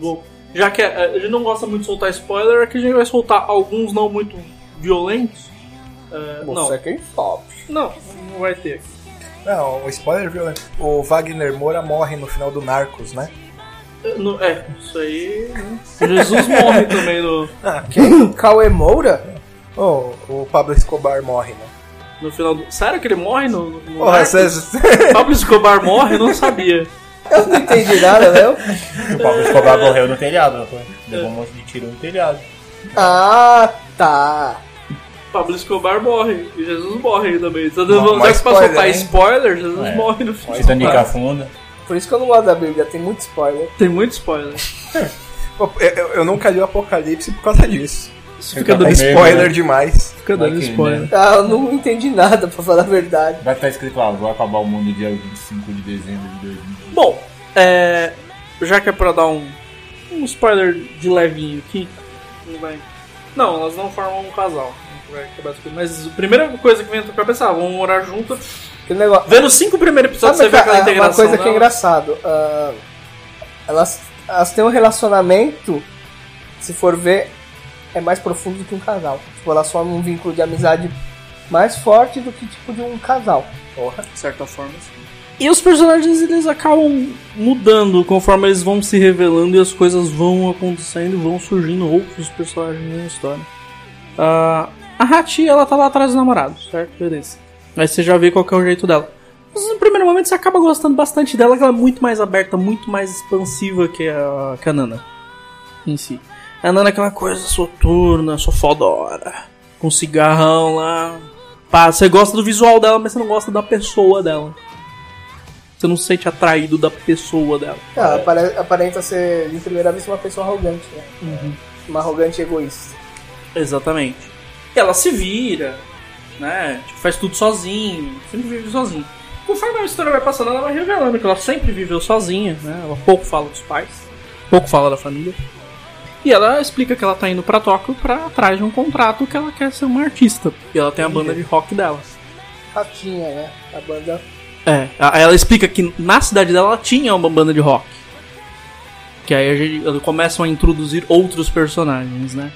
Vou já que a, a gente não gosta muito de soltar spoiler, aqui a gente vai soltar alguns não muito violentos. É, não, Você é quem sabe. não, não vai ter. Não, o spoiler violento. O Wagner Moura morre no final do Narcos, né? É, no- é, isso aí. né? Jesus morre também no, Ah, Quem? Cauê Moura? oh, o Pablo Escobar morre, né? no final do. Sério que ele morre no. no no Porra. Pablo Escobar morre? Eu não sabia. Eu não entendi nada, não. O Pablo Escobar morreu no telhado, foi? Levou um monte de tiro no telhado. Ah, tá. Pablo Escobar morre. E Jesus morre aí também. Então, Não, já mais que pra soltar spoiler, hein? spoiler, Jesus É. morre no final. Titanic afunda. Por isso que eu não gosto da Bíblia, tem muito spoiler. Tem muito spoiler. Pô, eu, eu nunca li o Apocalipse por causa disso. Isso fica tá dando, Spoiler né? demais. fica dando Vai que, spoiler. né? Ah, eu não entendi nada, pra falar a verdade. Vai estar escrito lá, vou acabar o mundo dia 25 de dezembro de 2020. Bom, é, já que é pra dar um, um spoiler de levinho aqui, não vai. Não, elas não formam um casal. Vai. Mas a primeira coisa que vem na tua cabeça, ah, vamos morar junto. Que negócio. Vendo os cinco primeiros episódios, Sabe você vê aquela ca- integração. uma coisa que é engraçado. ah, elas, elas têm um relacionamento, se for ver, é mais profundo do que um casal. Tipo, elas formam um vínculo de amizade mais forte do que tipo de um casal. Porra. de certa forma. sim. E os personagens eles acabam mudando conforme eles vão se revelando e as coisas vão acontecendo e vão surgindo outros personagens na história. Ah, a Hachi, ela tá lá atrás do namorado, certo? Beleza. Aí você já vê qual que é o jeito dela. Mas no primeiro momento você acaba gostando bastante dela, que ela é muito mais aberta, muito mais expansiva que a, que a Nana em si. A Nana é aquela coisa soturna, só fodora, com cigarrão lá. Pá, você gosta do visual dela, mas você não gosta da pessoa dela. Você não se sente atraído da pessoa dela. Ah, apare- aparenta ser, de primeira vista, uma pessoa arrogante, né? Uma arrogante egoísta. Exatamente. E ela se vira, né? Tipo, faz tudo sozinho, sempre vive sozinha. Conforme a história vai passando, ela vai revelando que ela sempre viveu sozinha, né? Ela pouco fala dos pais, pouco fala da família. E ela explica que ela tá indo pra Tóquio pra atrás de um contrato que ela quer ser uma artista. E ela tem a banda de rock dela. Ratinha, né? A banda. É, a- ela explica que na cidade dela ela tinha uma banda de rock. Que aí a gente, eles começam a introduzir outros personagens, né?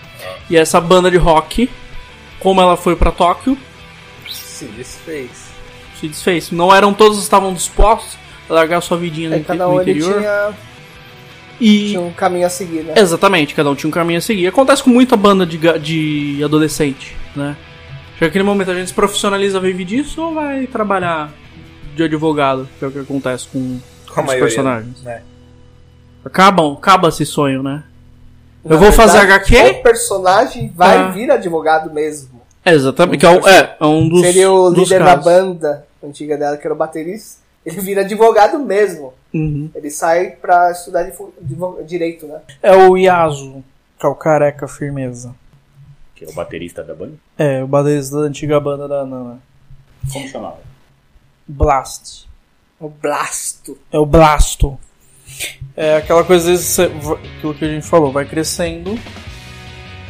E essa banda de rock, como ela foi pra Tóquio, Se desfez. se desfez. Não eram todos estavam dispostos a largar sua vidinha no, É, inte- cada no um ele interior. tinha, E tinha um caminho a seguir, né? exatamente, cada um tinha um caminho a seguir. Acontece com muita banda de, de adolescente, né? Chega aquele momento a gente se profissionaliza, vive disso ou vai trabalhar de advogado, que é o que acontece com, Com os maioria, personagens. né? Acabam, acaba esse sonho, né? Eu vou fazer HQ? O personagem vai Ah. vir advogado mesmo. É, exatamente. Que é, um, é, é um dos. Seria o dos líder da casos. banda antiga dela, que era o baterista. Ele vira advogado mesmo. Uhum. Ele sai pra estudar divo- divo- direito, né? É o Yasu, que é o careca firmeza. Que é o baterista da banda. É, o baterista da antiga banda da Nana. Como chamava? Blast. O Blasto. É o Blasto. É aquela coisa, às vezes, aquilo que a gente falou, vai crescendo,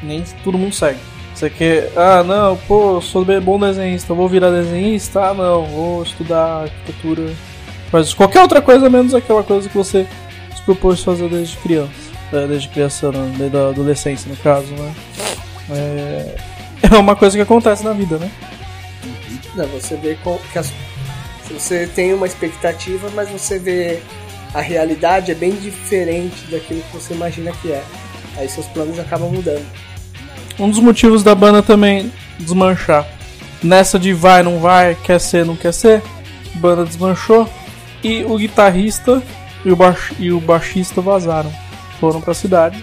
nem todo mundo segue. Você quer, ah não, pô, sou bom desenhista, vou virar desenhista? Ah não, vou estudar arquitetura. Mas qualquer outra coisa menos aquela coisa que você se propôs fazer desde criança. É, desde criança, não, desde a adolescência no caso, né? É, é uma coisa que acontece na vida, né? Não, você vê que as- você tem uma expectativa, mas você vê a realidade é bem diferente daquilo que você imagina que é. Aí seus planos acabam mudando. Um dos motivos da banda também desmanchar. Nessa de vai, não vai, quer ser, não quer ser, a banda desmanchou e o guitarrista e o, baix, e o baixista vazaram. Foram pra cidade,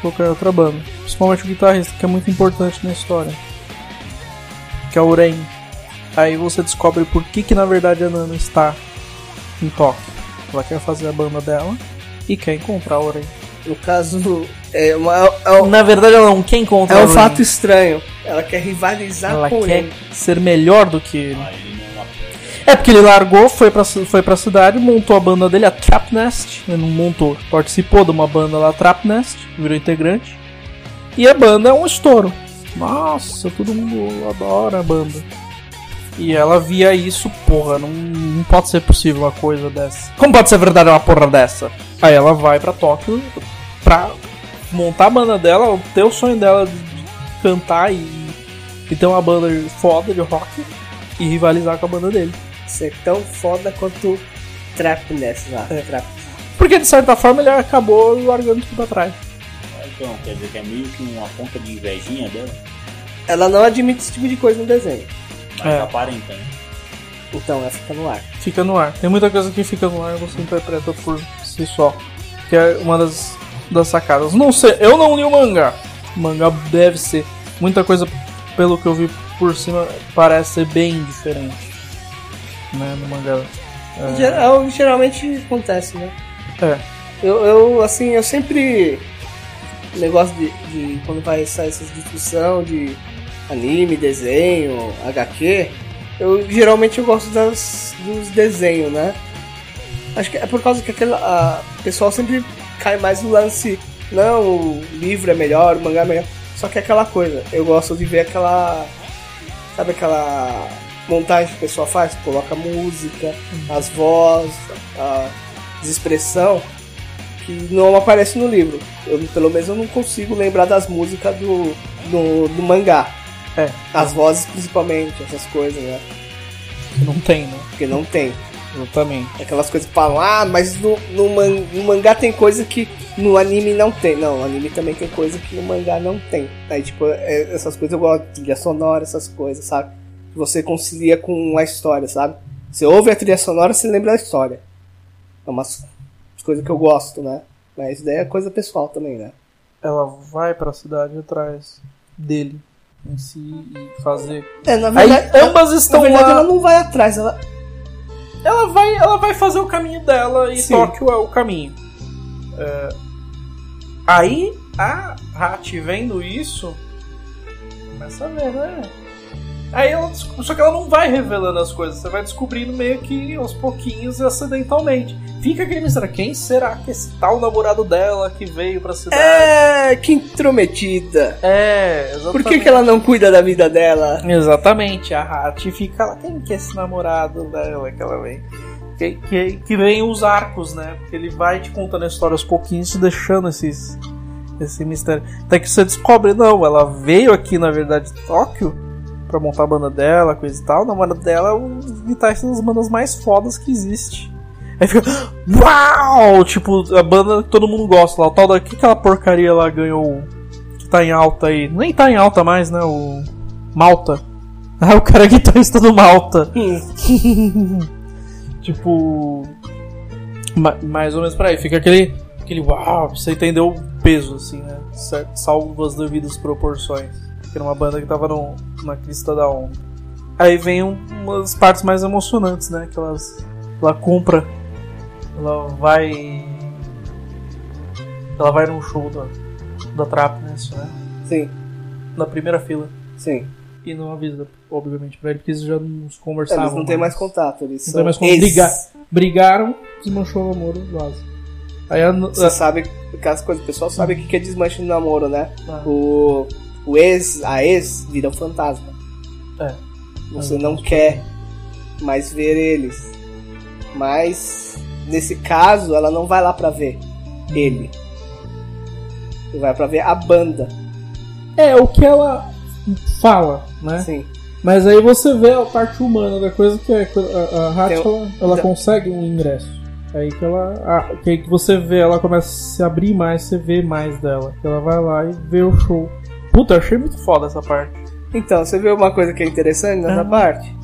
colocaram outra banda. Principalmente o guitarrista, que é muito importante na história. Que é o Ren. Aí você descobre por que, que na verdade a Nana está em Tóquio. Ela quer fazer a banda dela e quer encontrar o Ren. No caso, é, uma, é, um- Na verdade ela não quer encontrar é um fato estranho. Ela quer rivalizar Ela com quer ele. ser melhor do que ele. Ah, É porque ele largou, foi pra, foi pra cidade, montou a banda dele, a Trap Nest. Ele não montou, participou de uma banda lá, Trap Nest, virou integrante. E a banda é um estouro. Nossa, todo mundo adora a banda. E ela via isso, porra, não, não pode ser possível uma coisa dessa. Como pode ser verdade uma porra dessa? Aí ela vai pra Tóquio pra montar a banda dela, ter o sonho dela de cantar e, e ter uma banda foda de rock e rivalizar com a banda dele. Ser tão foda quanto Trapness lá. Trap. Porque de certa forma ele acabou largando tudo pra trás. Então, quer dizer que é meio que uma ponta de invejinha dela. Ela não admite esse tipo de coisa no desenho. Mas É. aparenta, né? Então ela fica no ar. Fica no ar. Tem muita coisa que fica no ar e você interpreta por si só. Que é uma das, das sacadas. Não sei, eu não li o mangá. O mangá deve ser. Muita coisa, pelo que eu vi por cima, parece ser bem diferente. Né, no mangá. É, Geral, geralmente acontece, né? é. Eu, eu, assim, eu sempre. Negócio de, de quando vai sair essas discussão de anime, desenho, HQ, eu geralmente eu gosto das, dos desenhos, né? Acho que é por causa que aquele, a, o pessoal sempre cai mais no lance. Não, o livro é melhor, o mangá é melhor. Só que é aquela coisa, eu gosto de ver aquela. Sabe aquela montagem que o pessoal faz? Coloca música, as vozes, a expressão que não aparece no livro. Eu, pelo menos eu não consigo lembrar das músicas do, do, do mangá. É, As vozes principalmente, essas coisas, né? não tem, né? Porque não tem. Exatamente. Aquelas coisas que falam, ah, mas no, no, man- no mangá tem coisa que no anime não tem. Não, no anime também tem coisa que no mangá não tem. Aí, tipo, é- essas coisas eu gosto, trilha sonora, essas coisas, sabe? Você concilia com a história, sabe? Você ouve a trilha sonora, você lembra da história. É umas coisas que eu gosto, né? Mas daí é coisa pessoal também, né? Ela vai pra cidade atrás dele em si e fazer. É, na Aí verdade, ambas na estão verdade lá. ela não vai atrás, ela. ela vai, ela vai fazer o caminho dela e Sim. Tóquio é o caminho. É, Aí a Hachi vendo isso começa a ver, né? Aí ela, só que ela não vai revelando as coisas, você vai descobrindo meio que aos pouquinhos e acidentalmente. Fica aquele mistério, quem será que esse tal namorado dela que veio pra cidade? É, que intrometida. É, exatamente. Por que, que ela não cuida da vida dela? Exatamente, a Hachi fica lá, quem que é esse namorado dela que ela vem? Que, que, que vem os arcos, né? Porque ele vai te contando a história aos pouquinhos, te deixando esses, esse mistério. Até que você descobre, não, ela veio aqui, na verdade, de Tóquio, pra montar a banda dela, coisa e tal. O namorado dela é um dos guitarristas das bandas mais fodas que existe. Aí fica, uau! Tipo, a banda que todo mundo gosta lá, o tal da. que aquela porcaria lá ganhou que tá em alta aí? Nem tá em alta mais, né? O. Malta. Ah, o cara é guitarrista do Malta. tipo. ma- mais ou menos pra aí. Fica aquele. aquele uau, pra você entender o peso, assim, né? Salvo as devidas proporções. Que era uma banda que tava no, na crista da onda. Aí vem um- umas partes mais emocionantes, né? Que elas, ela compra. Ela vai. Ela vai num show da, da Trap, né? Isso, né? Sim, Na primeira fila. sim. E não avisa, obviamente, pra ele, porque eles já nos conversavam. Eles não têm mais contato, eles Não são tem mais como ex. brigar. Brigaram, desmanchou o namoro, vaza. Aí a, Você sabe, aquelas coisas, o pessoal sabe o que é desmanche no namoro, né? Ah. O, o ex, a ex vira um fantasma. É. Você não quer mais ver eles. Mas, nesse caso, ela não vai lá pra ver ele. Você vai pra ver a banda. É, o que ela fala, né? Assim. Mas aí você vê a parte humana da coisa que é a, a Hatch, Tem- ela, ela então- consegue um ingresso. Aí que ela. ah, que aí que você vê, ela começa a se abrir mais, você vê mais dela. Ela vai lá e vê o show. Puta, eu achei muito foda essa parte. Então, você vê uma coisa que é interessante nessa Ah. parte?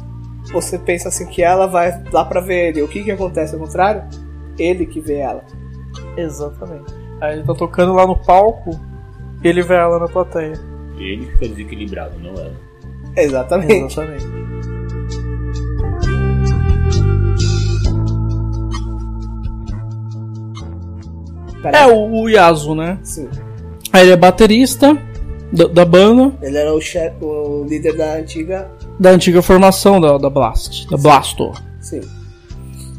Você pensa assim que ela vai lá pra ver ele. O que que acontece ao contrário? Ele que vê ela. Exatamente. Aí ele tá tocando lá no palco e ele vê ela na plateia. Ele fica desequilibrado, não ela. Exatamente. Exatamente. É o, o Yasu, né? Sim. Aí ele é baterista da, da banda, Ele era o, chefe, o líder da antiga. da antiga formação da, da Blast, da Blasto. Sim.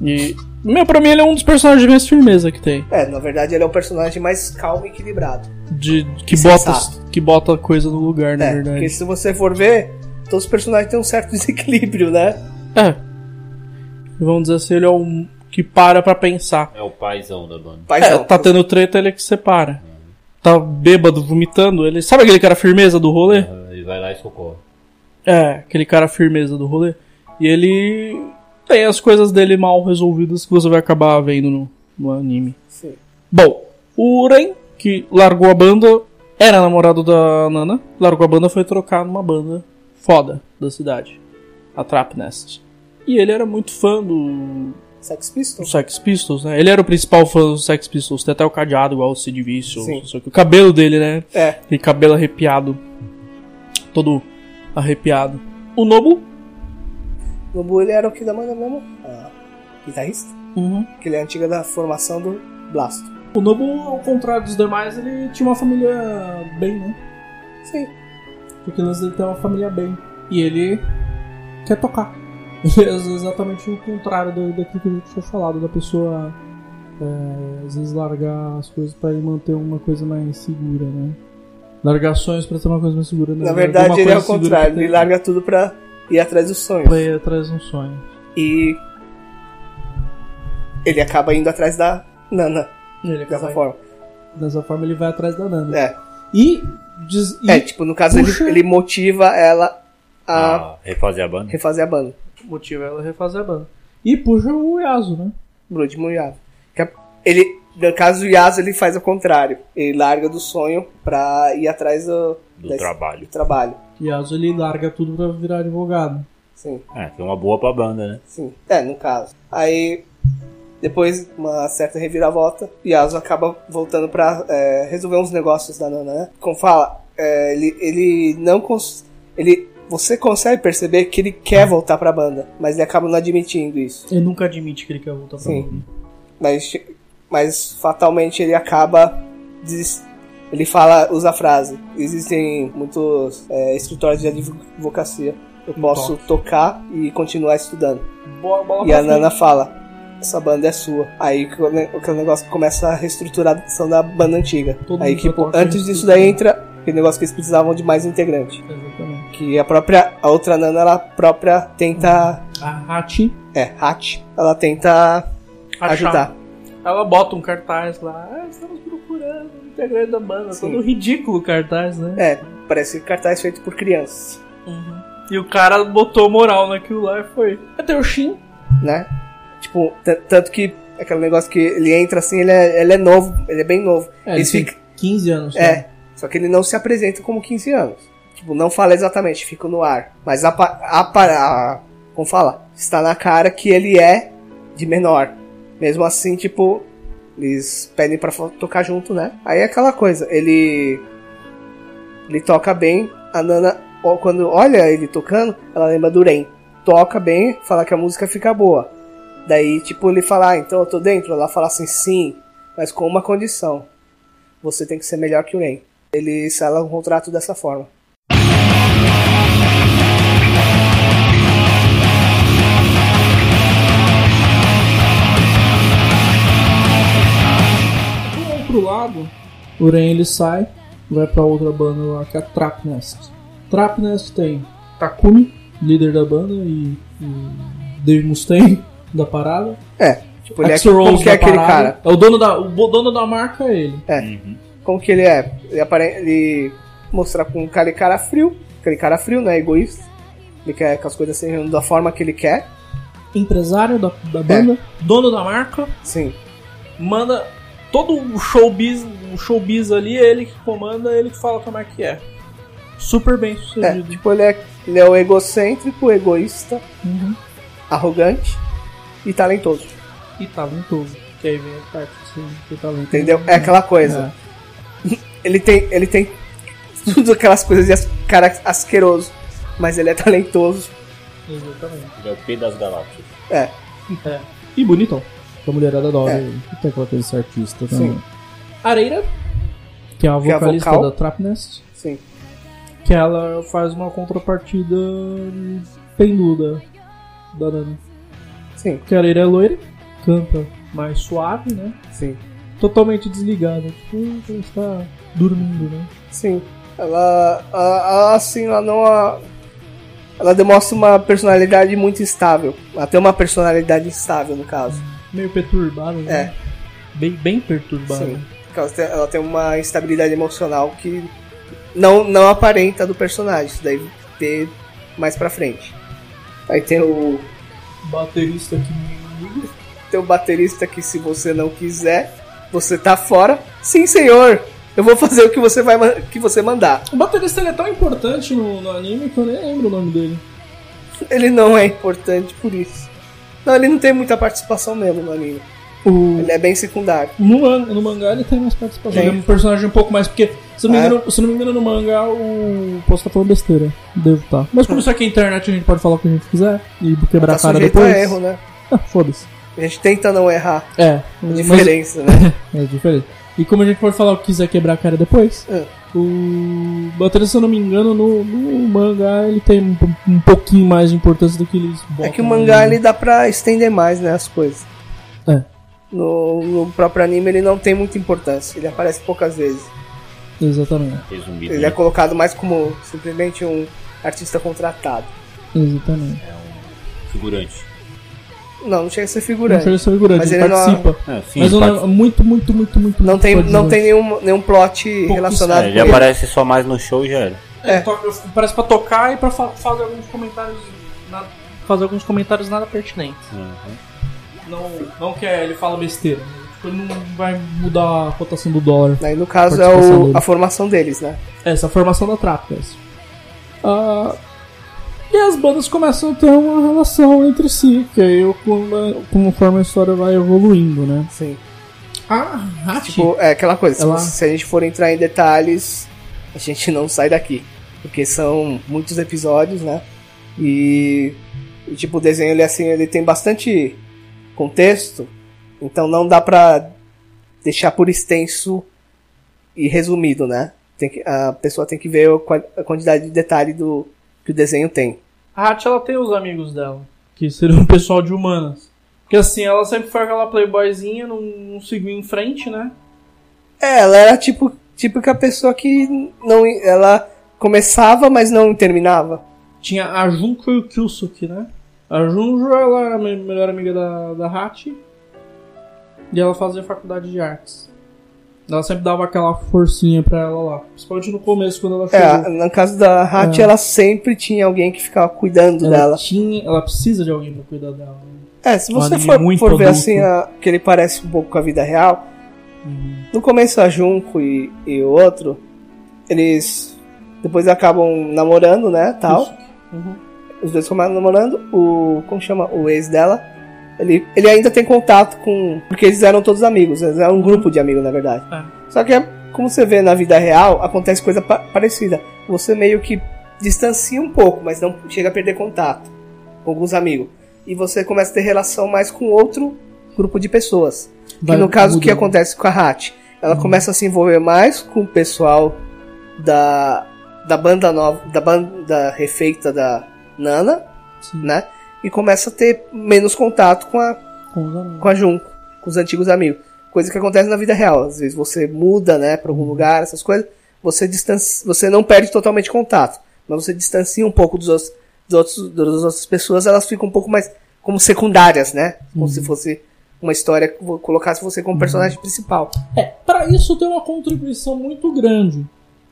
E, meu, pra mim ele é um dos personagens mais firmeza que tem. É, na verdade ele é o personagem mais calmo e equilibrado. De, que, Sensato. bota, que bota coisa no lugar, na é, verdade. porque se você for ver, todos os personagens têm um certo desequilíbrio, né? É. Vamos dizer assim, ele é um que para pra pensar. É o paizão da banda. Pai É, tá tendo treta, ele é que separa. Tá bêbado, vomitando. Ele sabe aquele cara firmeza do rolê? Ele vai lá e socorre. É, aquele cara firmeza do rolê. E ele tem as coisas dele mal resolvidas que você vai acabar vendo no, no anime. Sim. Bom, o Uren, que largou a banda, era namorado da Nana, largou a banda e foi trocar numa banda foda da cidade, a Trap Nest. E ele era muito fã do, Sex Pistols? Sex Pistols, né? Ele era o principal fã do Sex Pistols, tem até o cadeado igual o Sid Vicious, Sim. o que. O cabelo dele, né? É. Aquele cabelo arrepiado. Todo arrepiado. O Nobu. Nobu ele era o que da banda mesmo? Ah, guitarrista? Uhum. Que ele é antiga da formação do Blasto. O Nobu, ao contrário dos demais, ele tinha uma família bem, né? Sim. Porque o lance dele tem uma família bem. E ele quer tocar. É exatamente o contrário do, daquilo que a gente tinha falado, da pessoa é, às vezes largar as coisas pra ele manter uma coisa mais segura, né? Largar sonhos pra ter uma coisa mais segura, né? Na verdade, ele é o contrário. Ele larga tudo pra ir atrás dos sonhos. pra ir atrás de um sonho. E ele acaba indo atrás da Nana, Ele dessa forma. Dessa forma ele vai atrás da Nana. É. E, diz, e É, tipo, no caso, ele, ele motiva ela a Ah, refazer a banda? refazer a banda. Motiva ela a refazer a banda. E puxa o Yasu, né? Blood. Que é- Ele, no caso do Yasuo, ele faz o contrário. Ele larga do sonho pra ir atrás do, Do da- trabalho. do trabalho. Yasu ele larga tudo pra virar advogado. Sim, É, que é uma boa pra banda, né? sim. É, no caso. Aí, depois, uma certa reviravolta, Yasuo acaba voltando pra é, resolver uns negócios da Nana, né? Como fala, é, ele, ele não cons... Ele, você consegue perceber que ele quer voltar pra banda, mas ele acaba não admitindo isso. Ele nunca admite que ele quer voltar pra Sim. banda. mas, mas fatalmente ele acaba des- ele fala usa a frase existem muitos é, escritórios de advocacia eu posso tocar e continuar estudando Bola, bola e a Nana fala essa banda é sua aí o negócio começa a reestruturação da banda antiga Todo aí tipo antes isso. disso daí entra aquele negócio que eles precisavam de mais integrante. Exatamente. que a própria a outra Nana ela própria tenta A Hachi é Hat ela tenta achar. ajudar Ela bota um cartaz lá. Ah, estamos procurando integrante da banda. Sim. Todo ridículo o cartaz, né? é parece cartaz feito por crianças E o cara botou moral naquilo lá e foi. Até o Shin. né? Tipo, tanto que aquele negócio que ele entra assim, ele é, ele é novo, ele é bem novo. É, Eles ele ficam- tem 15 anos. É, só que ele não se apresenta como 15 anos. Tipo, não fala exatamente, fica no ar. Mas a, a, a como fala? Está na cara que ele é de menor. Mesmo assim, tipo, eles pedem pra tocar junto, né? Aí é aquela coisa, ele ele toca bem, a Nana quando olha ele tocando, ela lembra do Ren. Toca bem, fala que a música fica boa. Daí, tipo, ele fala, ah, então eu tô dentro. Ela fala assim, sim, mas com uma condição. Você tem que ser melhor que o Ren. Ele sela um contrato dessa forma. Do outro lado, o Ren ele sai, vai pra outra banda lá que é a Trap Nest. Trap Nest tem Takumi, líder da banda, e, e Dave Mustaine da parada. É, tipo, ele é Rose que é da aquele parada. cara. É o dono da, o dono da marca é ele. Uhum. Como que ele é? Ele, apare... ele mostra com aquele cara frio, aquele cara frio, né, egoísta. Ele quer que as coisas sejam da forma que ele quer. Empresário da, da banda, dono da marca, Sim, manda todo o showbiz, o showbiz ali, é ele que comanda, é ele que fala como é que é. Super bem é, sucedido. tipo, ele é, ele é o egocêntrico, egoísta, Uhum. arrogante e talentoso. E talentoso. Que aí vem a parte que talento. Entendeu? É aquela coisa. Ele tem, ele tem tudo aquelas coisas de as- cara asqueroso, mas ele é talentoso. É, exatamente. Ele é o P das galáxias. É, É. E bonitão. Que a mulherada adora. É. Tem aquela coisa de artista Sim. também. Areira, que é a Que é a vocalista vocal. da Trap Nest, sim. que ela faz uma contrapartida penduda da Nana. Sim, Porque a Areira é loira, canta mais suave, né? sim. Totalmente desligada. Tipo, está dormindo, né? Sim. Ela, ela, ela, assim, ela não. a- Ela demonstra uma personalidade muito instável. Ela tem uma personalidade instável, no caso. Meio perturbada, né? É. Bem, bem perturbada. Sim. Porque ela tem, uma instabilidade emocional que não, não aparenta do personagem. Isso daí ter mais pra frente. Aí tem o, Baterista aqui. tem o baterista que se você não quiser, você tá fora. Sim, senhor. Eu vou fazer o que você vai que você mandar. O baterista é tão importante no, no anime que eu nem lembro o nome dele. Ele não é importante por isso. Não, ele não tem muita participação mesmo no anime. O... Ele é bem secundário. No, man- no mangá ele tem mais participação. Tem. Ele é um personagem um pouco mais. Porque, se não me É. engano, se não me engano no mangá, o. Posso estar falando besteira. Devo estar. Mas como isso aqui é internet, a gente pode falar o que a gente quiser e quebrar Tá a cara depois. a erro, né? Ah, Foda-se. A gente tenta não errar. É. A mas- diferença, né? É diferente. E como a gente pode falar o que quiser quebrar a cara depois, É. o baterista, se eu não me engano, no, no mangá ele tem um, um pouquinho mais de importância do que eles botam. É que o mangá ele dá pra estender mais, né, as coisas. É. No, no próprio anime ele não tem muita importância. Ele aparece poucas vezes. Exatamente. Resumido. Ele né? é colocado mais como simplesmente um artista contratado. Exatamente. Figurante. Não, não chega a ser Não figurante. chega a ser figurante, Mas ele ele não- participa. É, sim, Mas ele não é muito, muito, muito, muito. Não tem, muito não tem nenhum, nenhum plot relacionado é, ele ele. aparece só mais no show e já era. É, toca- parece pra tocar e pra fa- fazer alguns comentários. Nada, fazer alguns comentários nada pertinentes. Uhum. Não, não que é, ele fala besteira. Tipo, ele não vai mudar a cotação do dólar. Aí no caso é o, a formação deles, né? Essa é a formação da Trapgas. Ah, e as bandas começam a ter uma relação entre si, que aí eu, como- conforme a história vai evoluindo, né? Sim. A Hachi, Tipo, é aquela coisa, se Ela- se a gente for entrar em detalhes, a gente não sai daqui. Porque são muitos episódios, né? E, e, tipo, o desenho ele assim, ele tem bastante contexto, então não dá pra deixar por extenso e resumido, né? Tem que, a pessoa tem que ver a quantidade de detalhe do que o desenho tem. A Hachi ela tem os amigos dela, que seriam o pessoal de humanas. Porque assim, ela sempre foi aquela playboyzinha, não, não seguiu em frente, né? É, ela era tipo típica pessoa que não ela começava, mas não terminava. Tinha a Junko e o Kyusuke, né? A Junjo, ela era a me- melhor amiga da, da Hachi. E ela fazia faculdade de artes. Ela sempre dava aquela forcinha pra ela lá. Principalmente no começo, quando ela É, chegou. no caso da Hachi, É. ela sempre tinha alguém que ficava cuidando ela, dela. tinha, ela precisa de alguém pra cuidar dela. É, se você for, muito for ver assim, a- que ele parece um pouco com a vida real, Uhum. no começo a Junko e, e o outro, eles depois acabam namorando, né, tal. Uhum. Os dois começam namorando, o, como chama, o ex dela, ele, ele ainda tem contato com, porque eles eram todos amigos, eles eram um grupo de amigos, na verdade. É. Só que, é, como você vê na vida real, acontece coisa pa- parecida. Você meio que distancia um pouco, mas não chega a perder contato com alguns amigos. E você começa a ter relação mais com outro grupo de pessoas. Vai que no caso, o que acontece com a Hat? Ela começa a se envolver mais com o pessoal da, da banda nova, da banda refeita da Nana, Sim, né? E começa a ter menos contato com a, com com a Junko, com os antigos amigos. Coisa que acontece na vida real. Às vezes você muda, né, pra algum lugar, essas coisas, você distancia, você não perde totalmente contato, mas você distancia um pouco dos outros, dos outros, das outras pessoas, elas ficam um pouco mais como secundárias, né? Como se fosse uma história que colocasse você como personagem principal. É, pra isso tem uma contribuição muito grande.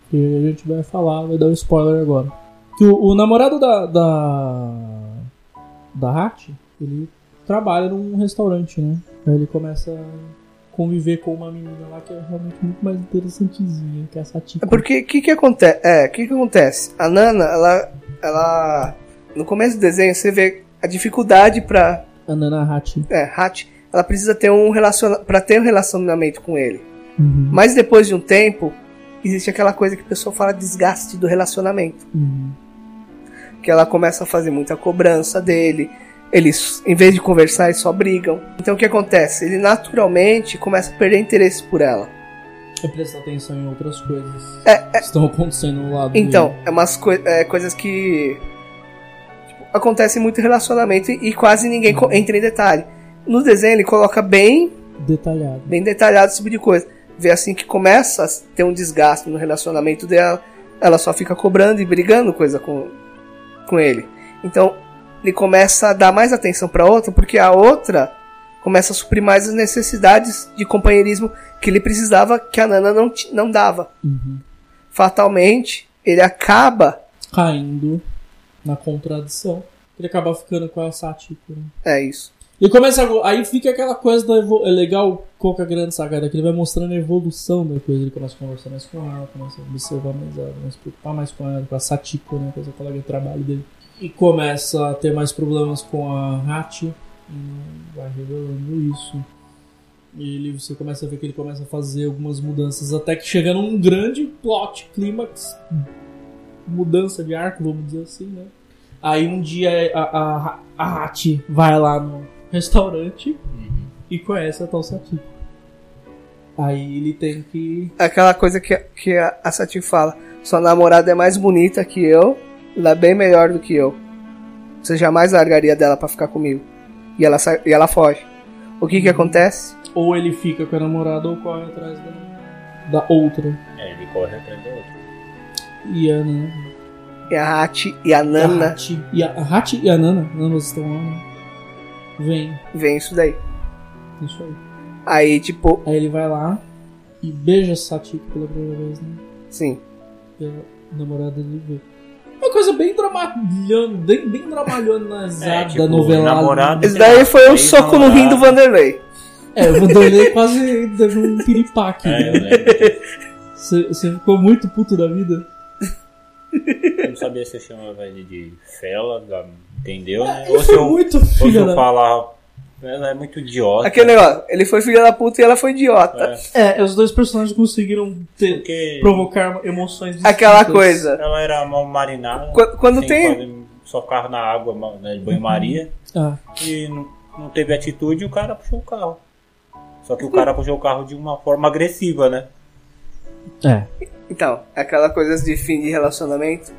Que a gente vai falar, vai dar um spoiler agora. Que o, o namorado da. da. Da Hachi, ele trabalha num restaurante, né? Aí ele começa a conviver com uma menina lá que é realmente muito mais interessantezinha, que essa Tika. É porque o que que acontece? É, que que acontece? A Nana, ela, ela, no começo do desenho você vê a dificuldade pra A Nana Hachi. é, Hat, ela precisa ter um relaciona para ter um relacionamento com ele. Uhum, Mas depois de um tempo, existe aquela coisa que o pessoal fala desgaste do relacionamento. uhum. Que ela começa a fazer muita cobrança dele. Eles, em vez de conversar, eles só brigam. Então o que acontece? Ele naturalmente começa a perder interesse por ela. E prestar atenção em outras coisas É, que estão acontecendo no lado Então, dele. é umas coi- é, coisas que tipo, acontecem muito em relacionamento e, e quase ninguém co- entra em detalhe. No desenho ele coloca bem Detalhado. bem detalhado esse tipo de coisa. Vê assim que começa a ter um desgaste no relacionamento dela, ela só fica cobrando e brigando coisa com, com ele. Então, ele começa a dar mais atenção pra outra, porque a outra começa a suprir mais as necessidades de companheirismo que ele precisava que a Nana não, não dava. Fatalmente, ele acaba. Caindo na contradição. Ele acaba ficando com a Satiko. Né? É isso. E começa a, aí fica aquela coisa da é legal que é a grande sacada que ele vai mostrando a evolução da coisa, ele começa a conversar mais com ela, começa a observar mais ela, começa a se preocupar mais com ela, com a Satiko, né, com essa colega de trabalho dele. E começa a ter mais problemas com a Hachi, e vai revelando isso. E ele, você começa a ver que ele começa a fazer algumas mudanças, até que chega num grande plot, clímax, mudança de arco, vamos dizer assim, né? Aí um dia a, a, a Hachi vai lá no restaurante e conhece a tal Satiko. Aí ele tem que. Aquela coisa que, que a, a Satiko fala: sua namorada é mais bonita que eu, ela é bem melhor do que eu. Você jamais largaria dela pra ficar comigo. E ela, sai, e ela foge. O que que acontece? Ou ele fica com a namorada ou corre atrás da, da outra. É, ele corre atrás da outra. E a Nana. E a Hachi e a A Nana Hachi e a, a Hachi e a Nana, ambas estão lá, né? Vem, vem isso daí. isso aí. Aí, tipo, Aí ele vai lá e beija a Satiko pela primeira vez, né? sim. E a namorada dele vê. Uma coisa bem dramalhona, bem, bem dramalhonazada, É, tipo, novelada. namorado- Esse daí foi um soco no vão rim do Vanderlei. É, o Vanderlei quase teve um piripaque, É, né? você ficou muito puto da vida. Eu não sabia se eu chamava ele de Fela, da- entendeu? Né? Ele Ou se foi eu, muito filho da... falar. Ela é muito idiota. Aquele negócio, ele foi filho da puta e ela foi idiota. É, É, os dois personagens conseguiram ter, porque provocar emoções Aquela distintas. coisa. ela era mal marinada. Quando, quando tem. só ficava na água, né, de banho-maria. Ah, E não, não teve atitude e o cara puxou o carro. Só que o cara puxou o carro de uma forma agressiva, né? é. Então, aquela coisa de fim de relacionamento.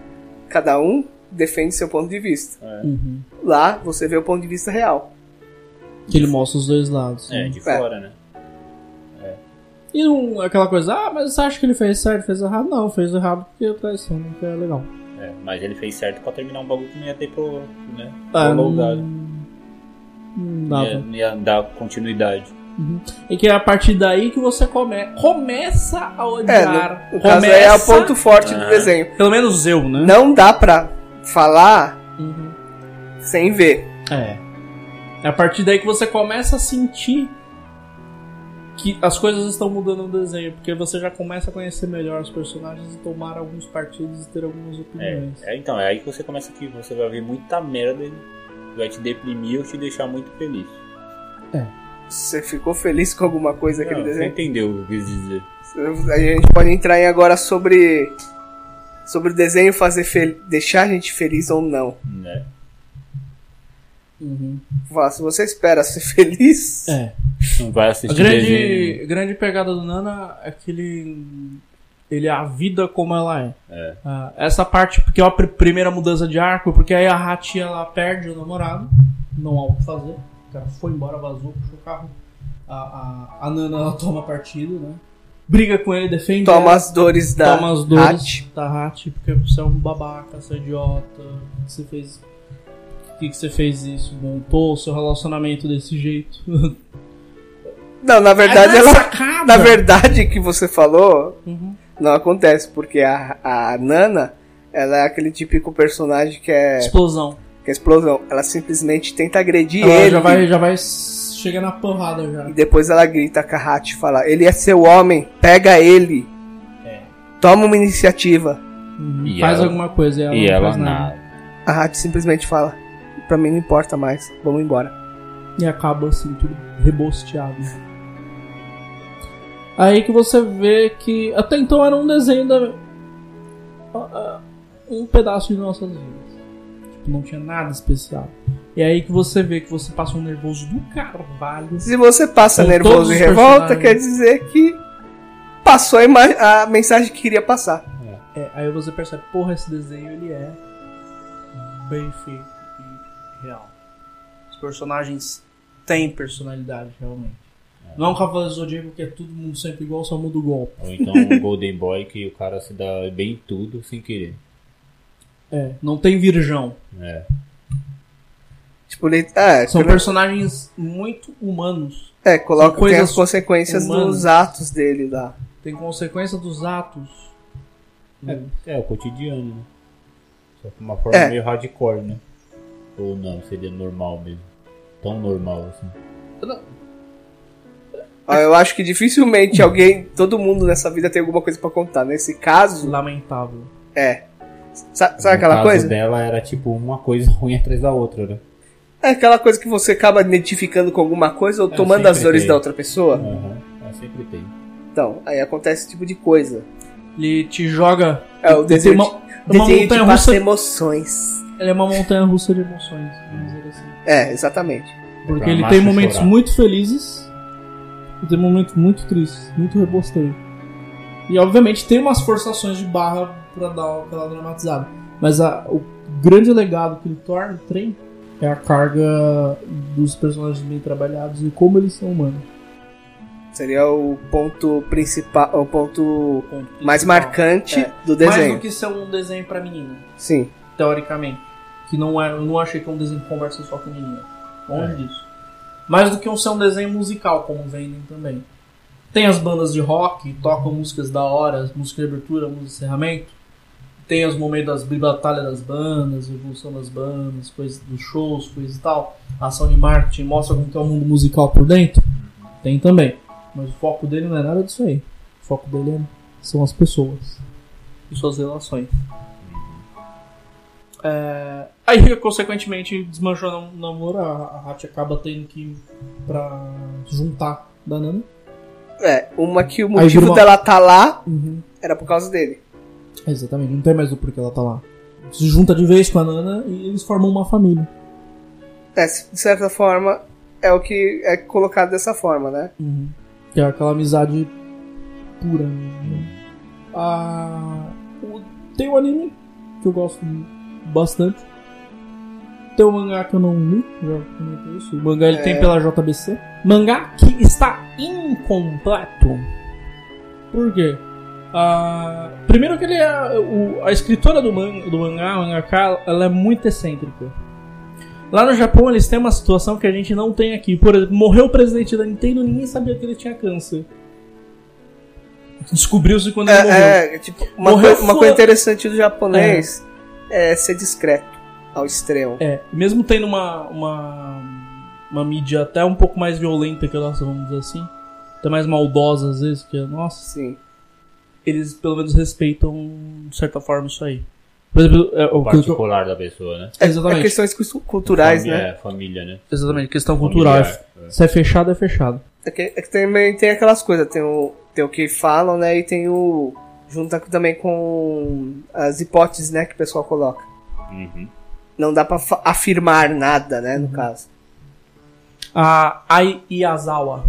Cada um defende seu ponto de vista. Uhum. Lá você vê o ponto de vista real. Que ele mostra os dois lados. É, né? de É. fora, né? E não, aquela coisa, ah, mas você acha que ele fez certo, fez errado? Não, fez errado porque a traição não foi legal. É, mas ele fez certo pra terminar um bagulho que não ia ter pro, né, Ah, prolongado. não, ia, não ia dar continuidade. E que é a partir daí que você come, começa a É, odiar. no, no caso aí é o ponto forte do Aham. desenho. Pelo menos eu, né? Não dá pra falar Uhum. sem ver. É. É a partir daí que você começa a sentir que as coisas estão mudando no desenho, porque você já começa a conhecer melhor os personagens e tomar alguns partidos e ter algumas É, opiniões. é, então, é aí que você começa que você vai ver muita merda e vai te deprimir ou te deixar muito feliz. Você ficou feliz com alguma coisa naquele Não, você desenho? entendeu o que eu quis dizer. A gente pode entrar em agora sobre. Sobre o desenho fazer fel- deixar a gente feliz ou não. Né? Uhum. Fala, se você espera ser feliz, É. Não vai A assistir desenho. grande, grande pegada do Nana é que ele. Ele é a vida como ela é. É. Ah, essa parte, porque é a pr- primeira mudança de arco, porque aí a Hachi ela perde o namorado, não há o que fazer. O cara foi embora, vazou, puxou o carro. A, a, a Nana ela toma partido, né? Briga com ele, defende. toma ela, as dores da toma as dores da Hachi, porque você é um babaca, você é idiota. Que você fez. Que que você fez isso? Montou o seu relacionamento desse jeito. Não, na verdade, ela. sacada. Na verdade, que você falou Uhum. não acontece, porque a, a Nana, ela é aquele típico personagem que é, Explosão. que é explosão. Ela simplesmente tenta agredir Ela ele. já vai, já vai chega na porrada já. E depois ela grita com a Hachi e fala: Ele é seu homem, pega ele. É. Toma uma iniciativa. Uhum. E Faz ela- alguma coisa e ela E não ela faz nada. nada. A Hachi simplesmente fala: Pra mim não importa mais, vamos embora. E acaba assim, tudo rebosteado. Aí que você vê que até então era um desenho da. um pedaço de nossas vidas. Tipo, não tinha nada especial. E aí que você vê que você passa um nervoso do carvalho. Se você passa nervoso os e revolta, quer dizer que passou a, ima- a mensagem que queria passar. É, aí você percebe, porra, esse desenho ele é bem feito e real. Os personagens têm personalidade, realmente. Não é um Cavaleiro do Zodíaco que é todo mundo sempre igual, só muda o golpe. Ou então um Golden Boy que o cara se dá bem em tudo sem querer. É, não tem virgão. É. Tipo, ele, é, São quando- personagens muito humanos. é, coloca tem coisas as consequências humanas. dos atos dele lá. Tem consequência dos atos. É, é o cotidiano, né? Só que uma forma É. meio hardcore, né? Ou não, seria normal mesmo. Tão normal assim. Ah, Eu acho que dificilmente alguém, todo mundo nessa vida tem alguma coisa pra contar. Nesse caso, Lamentável. é. Sa- Sabe, no aquela caso coisa? dela era tipo uma coisa ruim atrás da outra, né? É aquela coisa que você acaba identificando com alguma coisa ou É, tomando as dores tem. da outra pessoa. Aham, é, sempre tem. Então, aí acontece esse tipo de coisa. Ele te joga. É, o desenho tem de- uma, uma Desenho montanha russa. emoções. Ele é uma montanha russa de emoções, vamos dizer assim. É, exatamente. Porque ele tem momentos chorar. muito felizes e tem momentos muito tristes, muito rebosteio. E obviamente tem umas forçações de barra pra dar aquela dramatizada. Mas a- o grande legado que ele torna o trem é a carga dos personagens bem trabalhados e como eles são humanos. Seria o ponto principal, o ponto Ponto mais principal. marcante É. do Mais desenho. do que ser um desenho pra menina, Sim. teoricamente. Que não é, eu não achei que é um desenho que conversa só com menina. Longe É. disso. Mais do que um ser um desenho musical, como vendem também. Tem as bandas de rock, tocam músicas da hora, música de abertura, música de encerramento. Tem os momentos das batalha das bandas, evolução das bandas, coisas dos shows, coisas e tal. Ação de marketing, mostra como que é o mundo musical por dentro. Tem também. Mas o foco dele não é nada disso aí. O foco dele é- são as pessoas e suas relações. É, aí, consequentemente, desmanchou o namoro, a, a Hachi acaba tendo que ir pra juntar da Nana. É, uma que o motivo uma- dela tá lá era por causa dele. Exatamente, não tem mais o porquê ela tá lá. Se junta de vez com a Nana e eles formam uma família. É, de certa forma, é o que é colocado dessa forma, né? Que é aquela amizade pura. Né? Ah, tem o anime, que eu gosto bastante. Tem o mangá que eu não li, já comentei isso. O mangá ele tem pela JBC. Mangá que está incompleto. Por quê? Ah, primeiro que ele é. o- a escritora do, man, do mangá, o mangaka, ela é muito excêntrica. Lá no Japão eles têm uma situação que a gente não tem aqui. Por exemplo, morreu o presidente da Nintendo ninguém sabia que ele tinha câncer. Descobriu-se quando ele morreu. É, é, tipo, uma, Morreu coi- uma coisa interessante do japonês é. ser discreto ao extremo. É, mesmo tendo uma, uma, uma mídia até um pouco mais violenta que a nossa, vamos dizer assim, até mais maldosa às vezes que a nossa, Sim. Eles pelo menos respeitam, de certa forma, isso aí. Por exemplo, é, o particular da pessoa, né? É, Exatamente. é questões cu- culturais, família, né? É, família, né? exatamente, questão cultural. Familiar, é. Se é fechado, é fechado. É que, é que também tem aquelas coisas, tem o, tem o que falam, né? E tem o. Junta também com as hipóteses, né, que o pessoal coloca. Uhum. Não dá pra afirmar nada, né, Uhum. no caso. A Ai Iazawa,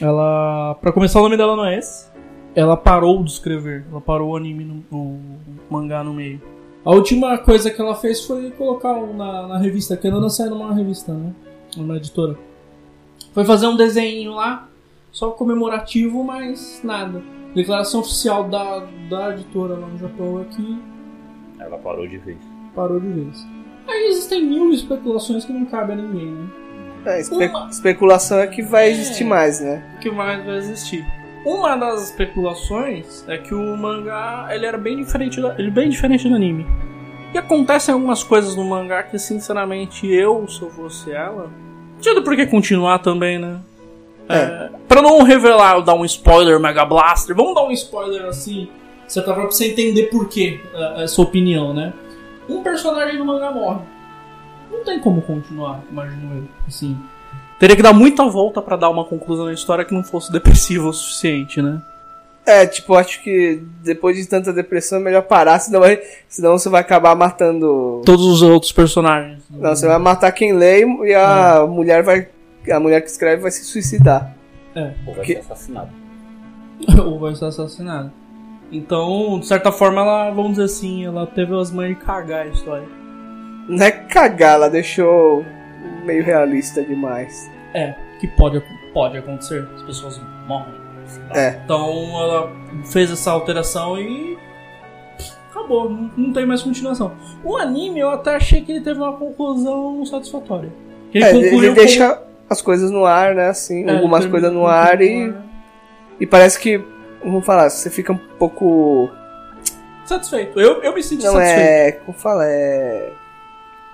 ela, pra começar o nome dela não é esse. Ela parou de escrever, ela parou o anime no, no mangá no meio. A última coisa que ela fez foi colocar um na, na revista, que a Nana saiu numa revista, né? Numa editora. Foi fazer um desenho lá, só comemorativo, mas nada. Declaração oficial da, da editora lá no Japão é que Ela parou de vez. parou de vez. Aí existem mil especulações que não cabem a ninguém, né? É, espe- Uma- especulação é que vai É. existir mais, né? que mais vai existir. Uma das especulações é que o mangá ele era bem diferente, da, ele é bem diferente do anime. E acontecem algumas coisas no mangá que, sinceramente, eu, se eu fosse ela, não tinha por que continuar também, né? É. Pra não revelar, dar um spoiler Mega Blaster, vamos dar um spoiler assim, certa forma, pra você entender por quê, é, essa opinião, né? Um personagem do mangá morre. Não tem como continuar, imagino eu, assim. Teria que dar muita volta pra dar uma conclusão na história que não fosse depressiva o suficiente, né? É, tipo, acho que depois de tanta depressão é melhor parar, senão, vai, senão você vai acabar matando. Todos os outros personagens. Não, você vai matar quem lê e a mulher vai. A mulher que escreve vai se suicidar. Ou vai Que- ser assassinado. Ou vai ser assassinado. Então, de certa forma, ela, vamos dizer assim, ela teve as mães de cagar a história. Não é cagar, ela deixou meio realista demais. É, que pode, pode acontecer. As pessoas morrem. É. Então ela fez essa alteração e. acabou, não, não tem mais continuação. O anime eu até achei que ele teve uma conclusão satisfatória. Que É, ele, concluiu deixa as coisas no ar, né? Assim, É, algumas ele coisas no ar e, e parece que, vamos falar, você fica um pouco. Satisfeito. Eu, eu me senti Não satisfeito. é. Como fala? É.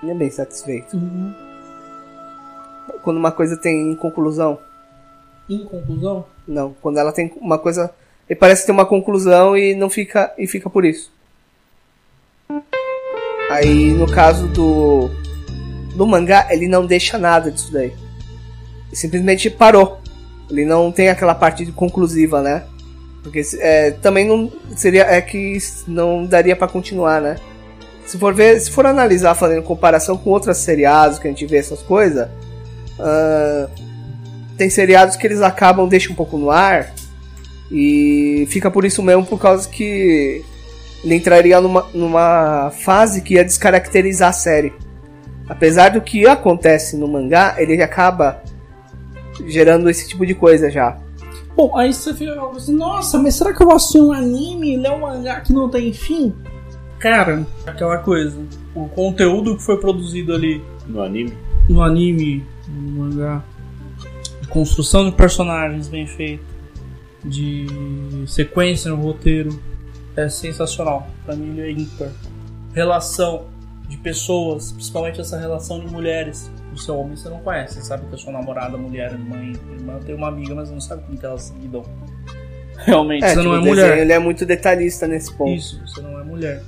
Não é bem satisfeito. Uhum. Quando uma coisa tem conclusão. Em conclusão, Não, quando ela tem uma coisa. Ele parece ter uma conclusão e não fica. e fica por isso. Aí no caso do. Do mangá, ele não deixa nada disso daí. Ele simplesmente parou. Ele não tem aquela parte conclusiva, né? Porque é, também não seria. É que não daria pra continuar, né? Se for ver, se for analisar fazendo comparação com outras seriados que a gente vê essas coisas. Ah, tem seriados que eles acabam, deixam um pouco no ar. E fica por isso mesmo, por causa que ele entraria numa, numa fase que ia descaracterizar a série. Apesar do que acontece no mangá, ele acaba gerando esse tipo de coisa já. Bom, aí você fica assim, nossa, mas será que eu vou assistir um anime e ler um mangá que não tem fim? Cara, aquela coisa. O conteúdo que foi produzido ali No anime. No anime, no mangá, de construção de personagens bem feita, de sequência no roteiro, é sensacional. Pra mim ele é ímpar. Relação de pessoas, principalmente essa relação de mulheres. O seu homem você não conhece, você sabe que a sua namorada, mulher, mãe, irmã tem uma amiga, mas não sabe como que elas lidam. Realmente, você tipo, não é mulher. ele é muito detalhista nesse ponto. Isso, você não é mulher.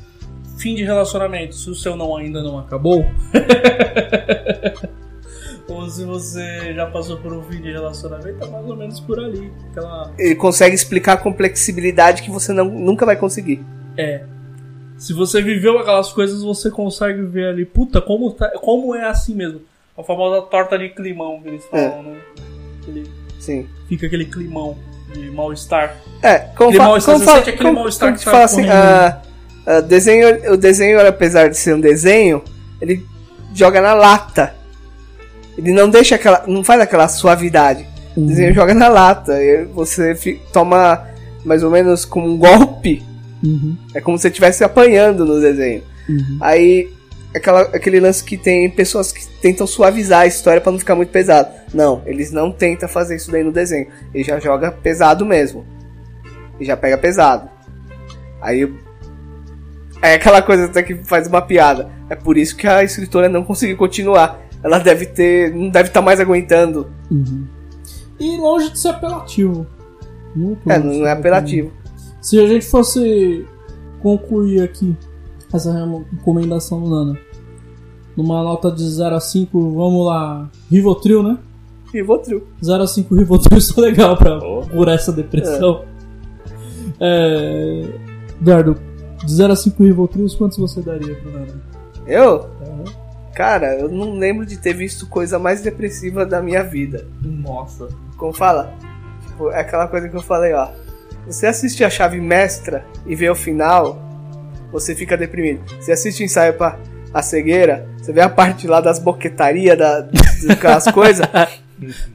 Fim de relacionamento. Se o seu não ainda não acabou. ou se você já passou por um fim de relacionamento, tá mais ou menos por ali. Aquela. Ele consegue explicar a complexibilidade que você não, nunca vai conseguir. É. Se você viveu aquelas coisas, você consegue ver ali. Puta, como, tá- como é assim mesmo. A famosa torta de climão que eles falam, né? Aquele- Sim. fica aquele climão de mal-estar. É, como, Aquele mal-estar, você sente aquele mal-estar que te tá fala assim, correndo. Ah, ah, desenho, o desenho, apesar de ser um desenho, ele joga na lata. Ele não deixa aquela. não faz aquela suavidade. O desenho joga na lata. E você fi- toma mais ou menos como um golpe. Uhum, É como se você estivesse apanhando no desenho. uhum. Aí, aquela, aquele lance que tem pessoas que tentam suavizar a história pra não ficar muito pesado. Não, eles não tentam fazer isso daí no desenho. Ele já joga pesado mesmo. E já pega pesado. Aí. É aquela coisa até que faz uma piada. É por isso que a escritora não conseguiu continuar. Ela deve ter. não deve estar mais aguentando. Uhum. E longe de ser apelativo. Muito É, não ser é apelativo. Se a gente fosse concluir aqui essa recomendação do Nana, numa nota de 0 a 5, vamos lá, Rivotril, né? Rivotril. 0 a 5 Rivotril isso é legal pra Oh. curar essa depressão. É... Eduardo, de 0 a 5 Rivotril, quantos você daria pro Nana? Eu? Cara, eu não lembro de ter visto coisa mais depressiva da minha vida. Nossa. Como fala? Tipo, é aquela coisa que eu falei, ó. Você assiste a chave mestra e vê o final, você fica deprimido. Você assiste o ensaio pra a cegueira, você vê a parte lá das boquetarias, da, daquelas coisas.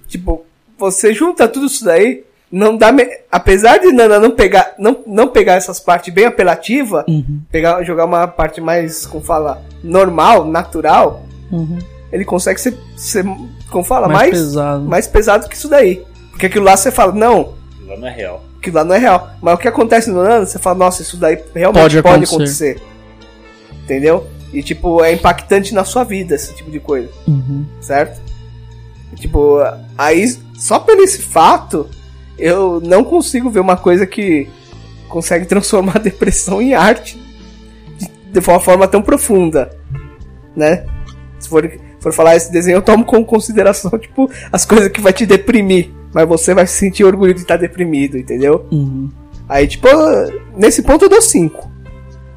Tipo, você junta tudo isso daí, não dá. Me... Apesar de Nana não pegar, não, não pegar essas partes bem apelativas, Uhum. pegar, jogar uma parte mais, como fala, normal, natural, Uhum. ele consegue ser, ser como fala, Mais, mais, pesado. mais pesado que isso daí. Porque aquilo lá você fala, não, Lá não é real. aquilo lá não é real. Mas o que acontece no Nano, você fala, nossa, isso daí realmente Pode pode, acontecer. acontecer. Entendeu? E tipo, é impactante na sua vida esse tipo de coisa, Uhum. certo? E, tipo, aí, só por esse fato, eu não consigo ver uma coisa que consegue transformar a depressão em arte de, uma forma tão profunda, né? Se for, for falar esse desenho, eu tomo como consideração, tipo, as coisas que vai te deprimir. Mas você vai sentir orgulho de estar deprimido, entendeu? Uhum. Aí, tipo, nesse ponto eu dou 5.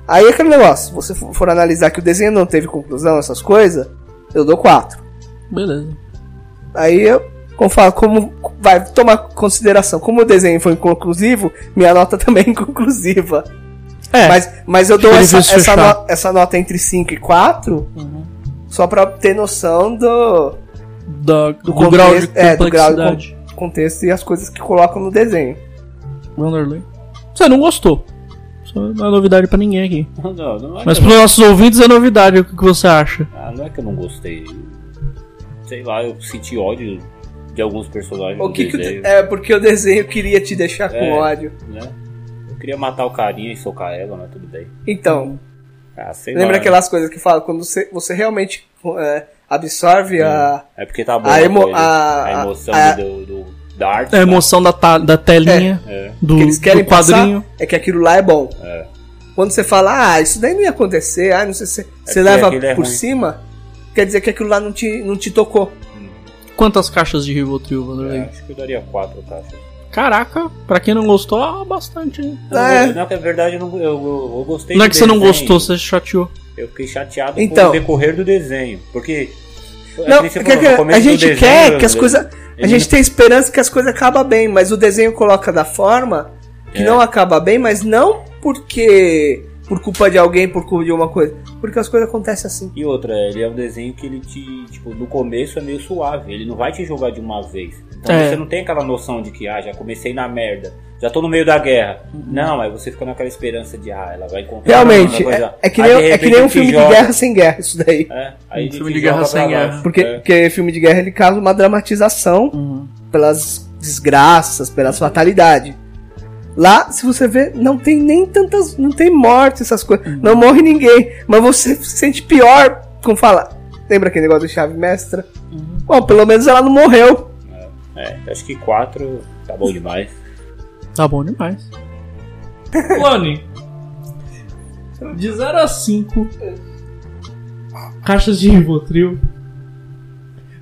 Aí aquele negócio, se você for for analisar que o desenho não teve conclusão, essas coisas, eu dou 4. Beleza. Aí eu, como falo, como vai tomar consideração, como o desenho foi inconclusivo, minha nota também é inconclusiva. É. Mas, mas eu dou Fica essa, essa, no- essa nota entre 5 e 4 Uhum. só pra ter noção do, Da, do, contexto- grau de é, do grau de complexidade. contexto e as coisas que colocam no desenho. Wanderlei. Você não gostou. Isso não é novidade pra ninguém aqui. Não, não é Mas pros nossos ouvintes é novidade. O que você acha? ah, não é que eu não gostei. Sei lá, eu senti ódio de alguns personagens O que que de- é porque o desenho queria te deixar com É. ódio. né? Eu queria matar o carinha e socar ela, mas tudo bem. Então, Ah, sei lembra lá. aquelas coisas que fala quando você, você realmente é, absorve a É porque tá bom A emo- coisa, a- a emoção a- do, do- da arte. É a tá? emoção da, ta- da telinha, É, do, que eles querem do quadrinho. é que aquilo lá é bom. é. Quando você fala, ah, isso daí não ia acontecer, ah, não sei se você porque leva é por cima, quer dizer que aquilo lá não te, não te tocou. Quantas caixas de Rivotril, É, Vanderlei? acho que eu daria quatro caixas. Caraca, pra quem não gostou, ah, bastante, hein? É. Que é verdade, eu, não, eu, eu, gostei Não é que você não gostou, você se chateou. Eu fiquei chateado Então. com o decorrer do desenho. Porque. é Não, que porque falou, a gente desenho, quer que as coisas. A gente tem esperança que as coisas acabam bem, mas o desenho coloca da forma que É. não acaba bem, mas não porque. Por culpa de alguém, por culpa de uma coisa. Porque as coisas acontecem assim. E outra, ele é um desenho que ele te. Tipo, no começo é meio suave. Ele não vai te jogar de uma vez. Então É. você não tem aquela noção de que, ah, já comecei na merda. Já tô no meio da guerra. Não, aí você fica naquela esperança de, ah, ela vai encontrar. Realmente, é, é que Aí, nem, de é que nem um filme de joga. guerra sem guerra, isso daí. É, aí Um filme de guerra sem guerra. Porque, É. porque filme de guerra ele causa uma dramatização pelas desgraças, pelas fatalidades. Lá, se você vê, não tem nem tantas. Não tem morte, essas coisas. Não morre ninguém. Mas você se sente pior. Como fala. Lembra aquele negócio do chave mestra? Bom, pelo menos ela não morreu. É, acho que quatro tá bom demais. Tá bom demais. Clone. De 0 a 5 caixas de Rivotril.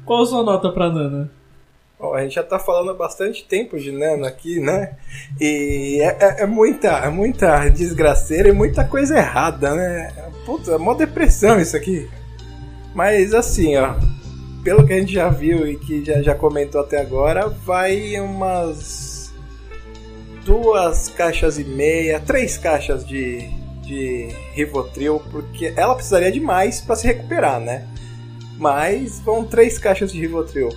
Qual a sua nota pra Nana? Bom, a gente já tá falando há bastante tempo de Nano aqui, né? E é, é- é muita, é muita desgraceira e muita coisa errada, né? Puta, é mó depressão isso aqui. Mas assim, ó, pelo que a gente já viu e que já, já comentou até agora, vai umas duas caixas e meia, três caixas de, de Rivotril, porque ela precisaria de mais pra se recuperar, né? Mas vão três caixas de Rivotril.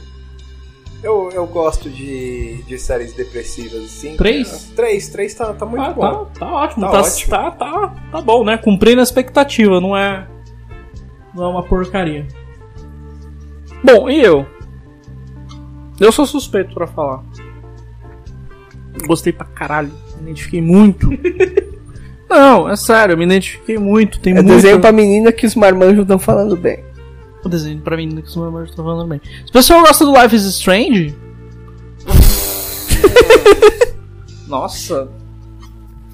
Eu, eu gosto de, de séries depressivas, assim. Três? Três, três tá, tá muito Ah, bom. tá, tá ótimo. Tá Tá, ótimo. Tá, tá, tá bom, né? Cumprindo a expectativa, não é. Não é uma porcaria. Bom, e eu? Eu sou suspeito pra falar. Gostei pra caralho. Me identifiquei muito. não, é sério, eu me identifiquei muito. Tem É muito. desenho pra menina que os marmanjos estão falando bem. O desenho pra mim que os meus estão falando bem. Se o pessoal gosta do Life is Strange. Nossa.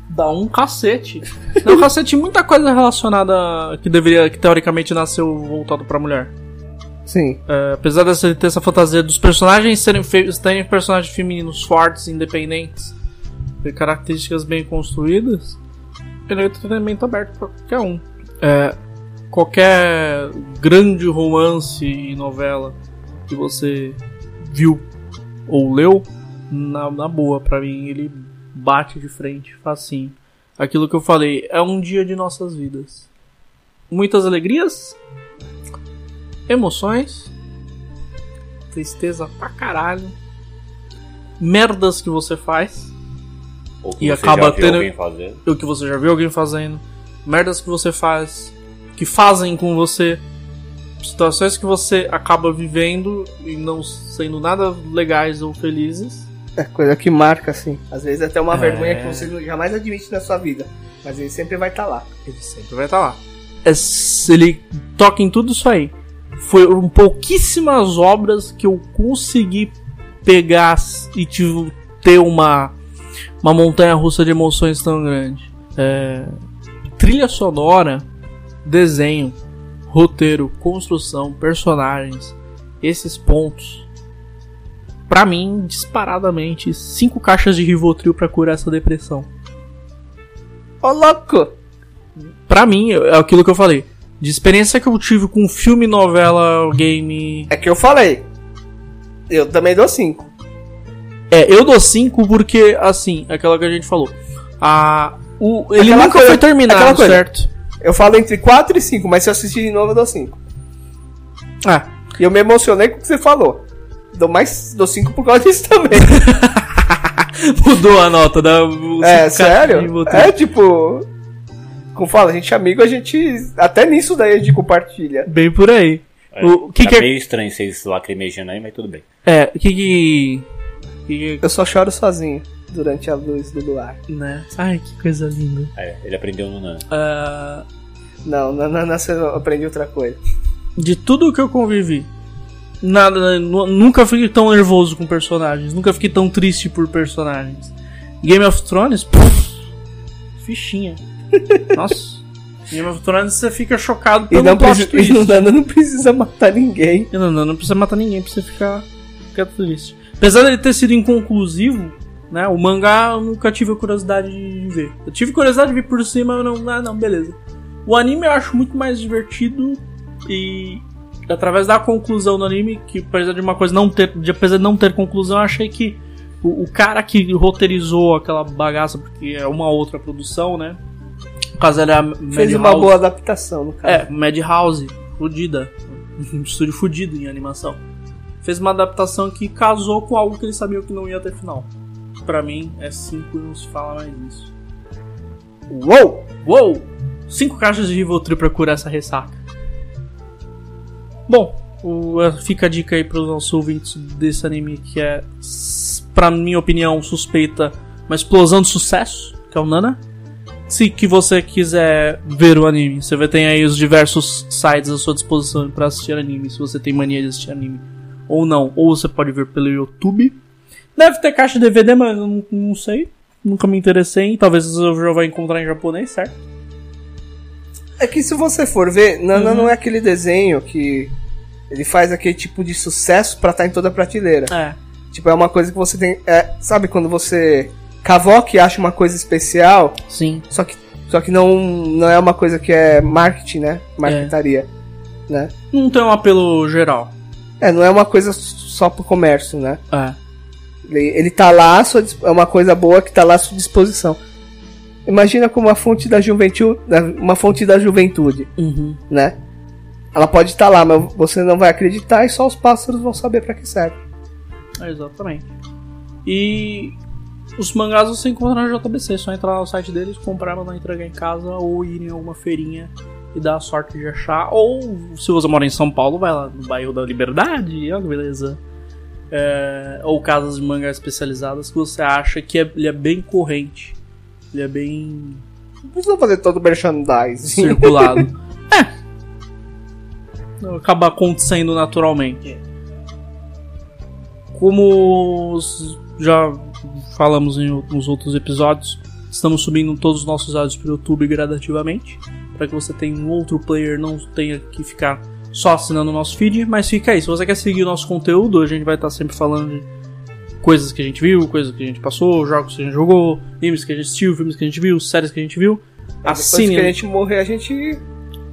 Dá um cacete. Dá um cacete muita coisa relacionada que deveria, que teoricamente nasceu voltado pra mulher. Sim. É, apesar de você ter essa fantasia dos personagens serem, terem personagens femininos fortes, independentes, ter características bem construídas, ele é um entretenimento aberto pra qualquer um. É, qualquer grande romance e novela que você viu ou leu, na, na boa, pra mim, ele bate de frente, facinho. Aquilo que eu falei, é um dia de nossas vidas. Muitas alegrias, emoções, tristeza pra caralho, merdas que você faz, que E acaba tendo- o que você já viu alguém fazendo, merdas que você faz, que fazem com você, situações que você acaba vivendo e não sendo nada legais ou felizes. É coisa que marca, assim. Às vezes até uma É. vergonha que você jamais admite na sua vida. Mas ele sempre vai estar lá. Ele sempre vai estar lá. É ele toca em tudo isso aí. Foram pouquíssimas obras que eu consegui pegar e tive, ter uma, uma montanha russa de emoções tão grande. É, trilha sonora, desenho, roteiro, construção, personagens, esses pontos. Pra mim, disparadamente, cinco caixas de Rivotril pra curar essa depressão. Ô, louco! Pra mim, é aquilo que eu falei. De experiência que eu tive com filme, novela, game. É que eu falei. Eu também dou 5. É, eu dou 5 porque, assim, é aquela que a gente falou. A, o, ele Aquela nunca coisa- foi terminado, certo? Eu falo entre 4 e 5, mas se eu assistir de novo, eu dou 5. Ah, E eu me emocionei com o que você falou. Dou mais. Dou 5 por causa disso também. mudou a nota da. o é, sério? É tipo. Como fala, a gente é amigo, a gente. Até nisso daí a gente compartilha. Bem por aí. É, O que tá que é- meio estranho vocês lacrimejando aí, mas tudo bem. É, o que que. que Eu só choro sozinho durante a luz do luar. né? Ai, que coisa linda. É, ele aprendeu no Nan. Ah, Não, na, na, na, eu aprendi outra coisa. de tudo que eu convivi, nada, nu- nunca fiquei tão nervoso com personagens, nunca fiquei tão triste por personagens. Game of Thrones, pff, fichinha. Nossa, Game of Thrones você fica chocado E pelo não, plot precisa, twist. e não, não precisa matar ninguém. E Não, não, não precisa matar ninguém pra você ficar, ficar triste. Apesar dele ter sido inconclusivo, né? O mangá eu nunca tive a curiosidade de ver. Eu tive curiosidade de ver por cima, mas não, ah, não, beleza. O anime eu acho muito mais divertido e através da conclusão do anime, que apesar de uma coisa não ter, de, apesar de não ter conclusão, eu achei que o, o cara que roteirizou aquela bagaça, porque é uma outra produção, né? No caso era Fez uma boa adaptação, no caso. é, Madhouse, fudida. Um estúdio fudido em animação. Fez uma adaptação que casou com algo que eles sabiam que não ia ter final. Pra mim, é 5 e não se fala mais nisso. Uou! Uou! 5 caixas de Rivotril pra curar essa ressaca. Bom, o- fica a dica aí pros nossos ouvintes desse anime que é, pra minha opinião, suspeita, uma explosão de sucesso, que é o Nana. Se que você quiser ver o anime, você vai ter aí os diversos sites à sua disposição para assistir anime, se você tem mania de assistir anime ou não, ou você pode ver pelo YouTube. Deve ter caixa de DVD, mas eu não, não sei. Nunca me interessei, talvez eu já vá encontrar em japonês, certo? É que se você for ver, Nana Uhum. não é aquele desenho que ele faz aquele tipo de sucesso pra estar em toda a prateleira. É. Tipo, é uma coisa que você tem. é, sabe quando você cavoca e acha uma coisa especial, Sim. só que, só que não, não é uma coisa que é marketing, né? Marketaria. Né? Não tem um apelo geral. É, não é uma coisa só pro comércio, né? É. Ele, tá lá, é uma coisa boa que tá lá à sua disposição. Imagina como uma fonte da juventude, uma fonte da juventude, Uhum. né? Ela pode estar lá, mas você não vai acreditar e só os pássaros vão saber pra que serve. É, exatamente. E os mangás você encontra na JBC, é só entrar lá no site deles, comprar, mandar entregar em casa ou ir em alguma feirinha e dar a sorte de achar. Ou se você mora em São Paulo, vai lá no bairro da Liberdade, olha que beleza. É, ou casas de mangá especializadas que você acha que é- ele é bem corrente. Ele é bem Não precisa fazer todo o merchandising. circulado. é. Acaba acontecendo naturalmente. Como já falamos em nos outros episódios, estamos subindo todos os nossos áudios para o YouTube gradativamente, para que você tenha um outro player, não tenha que ficar só assinando o nosso feed, mas fica aí. Se você quer seguir o nosso conteúdo, a gente vai estar sempre falando de coisas que a gente viu, coisas que a gente passou, jogos que a gente jogou, animes que a gente assistiu, filmes que a gente viu, séries que a gente viu. Depois Assine. que a gente morrer, a gente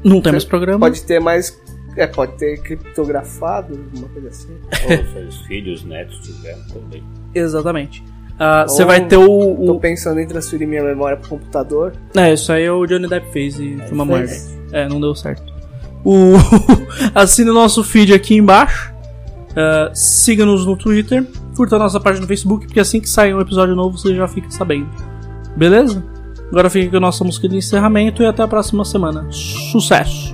Não tem mais programa. pode ter mais. É, pode ter criptografado, alguma coisa assim. Ou seus filhos, netos tiveram também. Exatamente. Ah, Você Ou- vai ter o. Tô o- pensando em transferir minha memória pro computador. É, isso aí o Johnny Depp fez e foi uma merda. É, não deu certo. O... Assine o nosso feed aqui embaixo. Ah, Siga-nos no Twitter. Curta a nossa página no Facebook, porque assim que sair um episódio novo você já fica sabendo. Beleza? Agora fica com a nossa música de encerramento e até a próxima semana. Sucesso!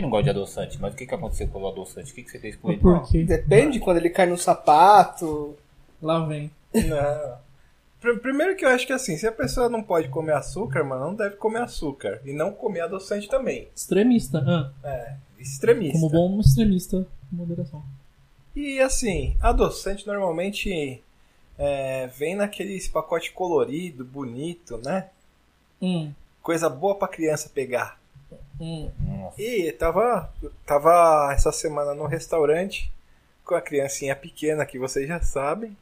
Também não gosto de adoçante, mas o que, que aconteceu com o adoçante? O que, que você fez com ele? Depende quando ele cai no sapato. Lá vem. Não. Pr- Primeiro que eu acho que assim, se a pessoa não pode comer açúcar, mano, não deve comer açúcar. E não comer adoçante também. Extremista. Ah, É, extremista. como bom extremista, com moderação. E assim, adoçante normalmente é, vem naqueles pacote colorido, bonito, né? Hum, Coisa boa pra criança pegar. Hum. E tava, tava essa semana no restaurante com a criancinha pequena que vocês já sabem.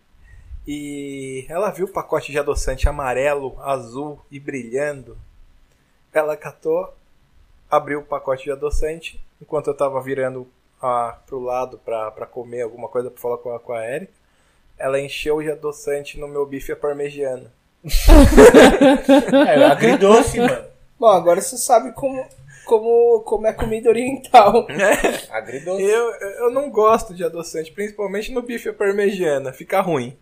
E ela viu o pacote de adoçante amarelo, azul e brilhando. Ela catou, abriu o pacote de adoçante enquanto eu tava virando a, pro lado pra, pra comer alguma coisa pra falar com a, com a Erika. Ela encheu de adoçante no meu bife à parmegiana. É, agridoce, mano. Bom, agora você sabe como, como, como é comida oriental. Agridoce. Eu, eu não gosto de adoçante, principalmente no bife à parmegiana, fica ruim.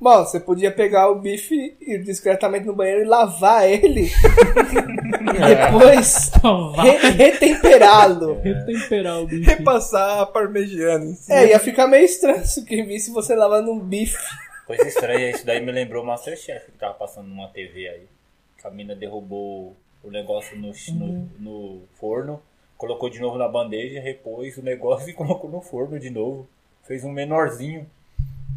Bom, você podia pegar o bife e ir discretamente no banheiro e lavar ele. e depois re- retemperá-lo. retemperar o bife. Repassar a parmegiana em cima. É, ia ficar meio estranho se que visse você lavando um bife. Coisa estranha, isso daí me lembrou o Masterchef que tava passando numa TV aí. Que a mina derrubou o negócio no, no, no forno, colocou de novo na bandeja, repôs o negócio e colocou no forno de novo. Fez um menorzinho.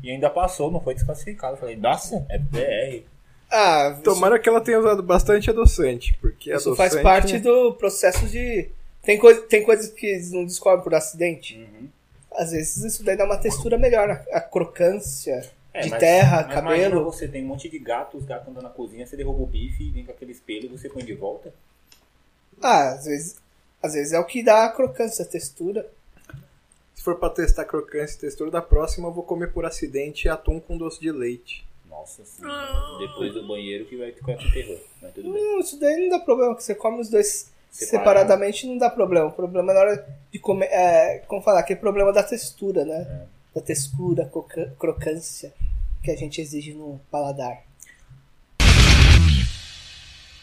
E ainda passou, não foi desclassificado. Eu Falei, nossa, é PR. Ah, isso, Tomara que ela tenha usado bastante adoçante, porque isso adoçante... faz parte do processo de. Tem, coisa, tem coisas que eles não descobrem por acidente. Uhum. Às vezes isso daí dá uma textura melhor, a, a crocância É, de mas- terra, mas cabelo. você tem um monte de gato, os gatos andando na cozinha, você derruba o bife e vem com aquele espelho e você põe de volta. Ah, às vezes, às vezes é o que dá a crocância, a textura. Se for pra testar crocância e textura, da próxima eu vou comer por acidente atum com doce de leite. Nossa senhora. Depois do banheiro que vai ficar com terror. Mas tudo bem. Hum, isso daí não dá problema, que você come os dois Separado. separadamente não dá problema. O problema é na hora de comer. É, como falar, aquele problema da textura, né? Da textura, crocância que a gente exige no paladar.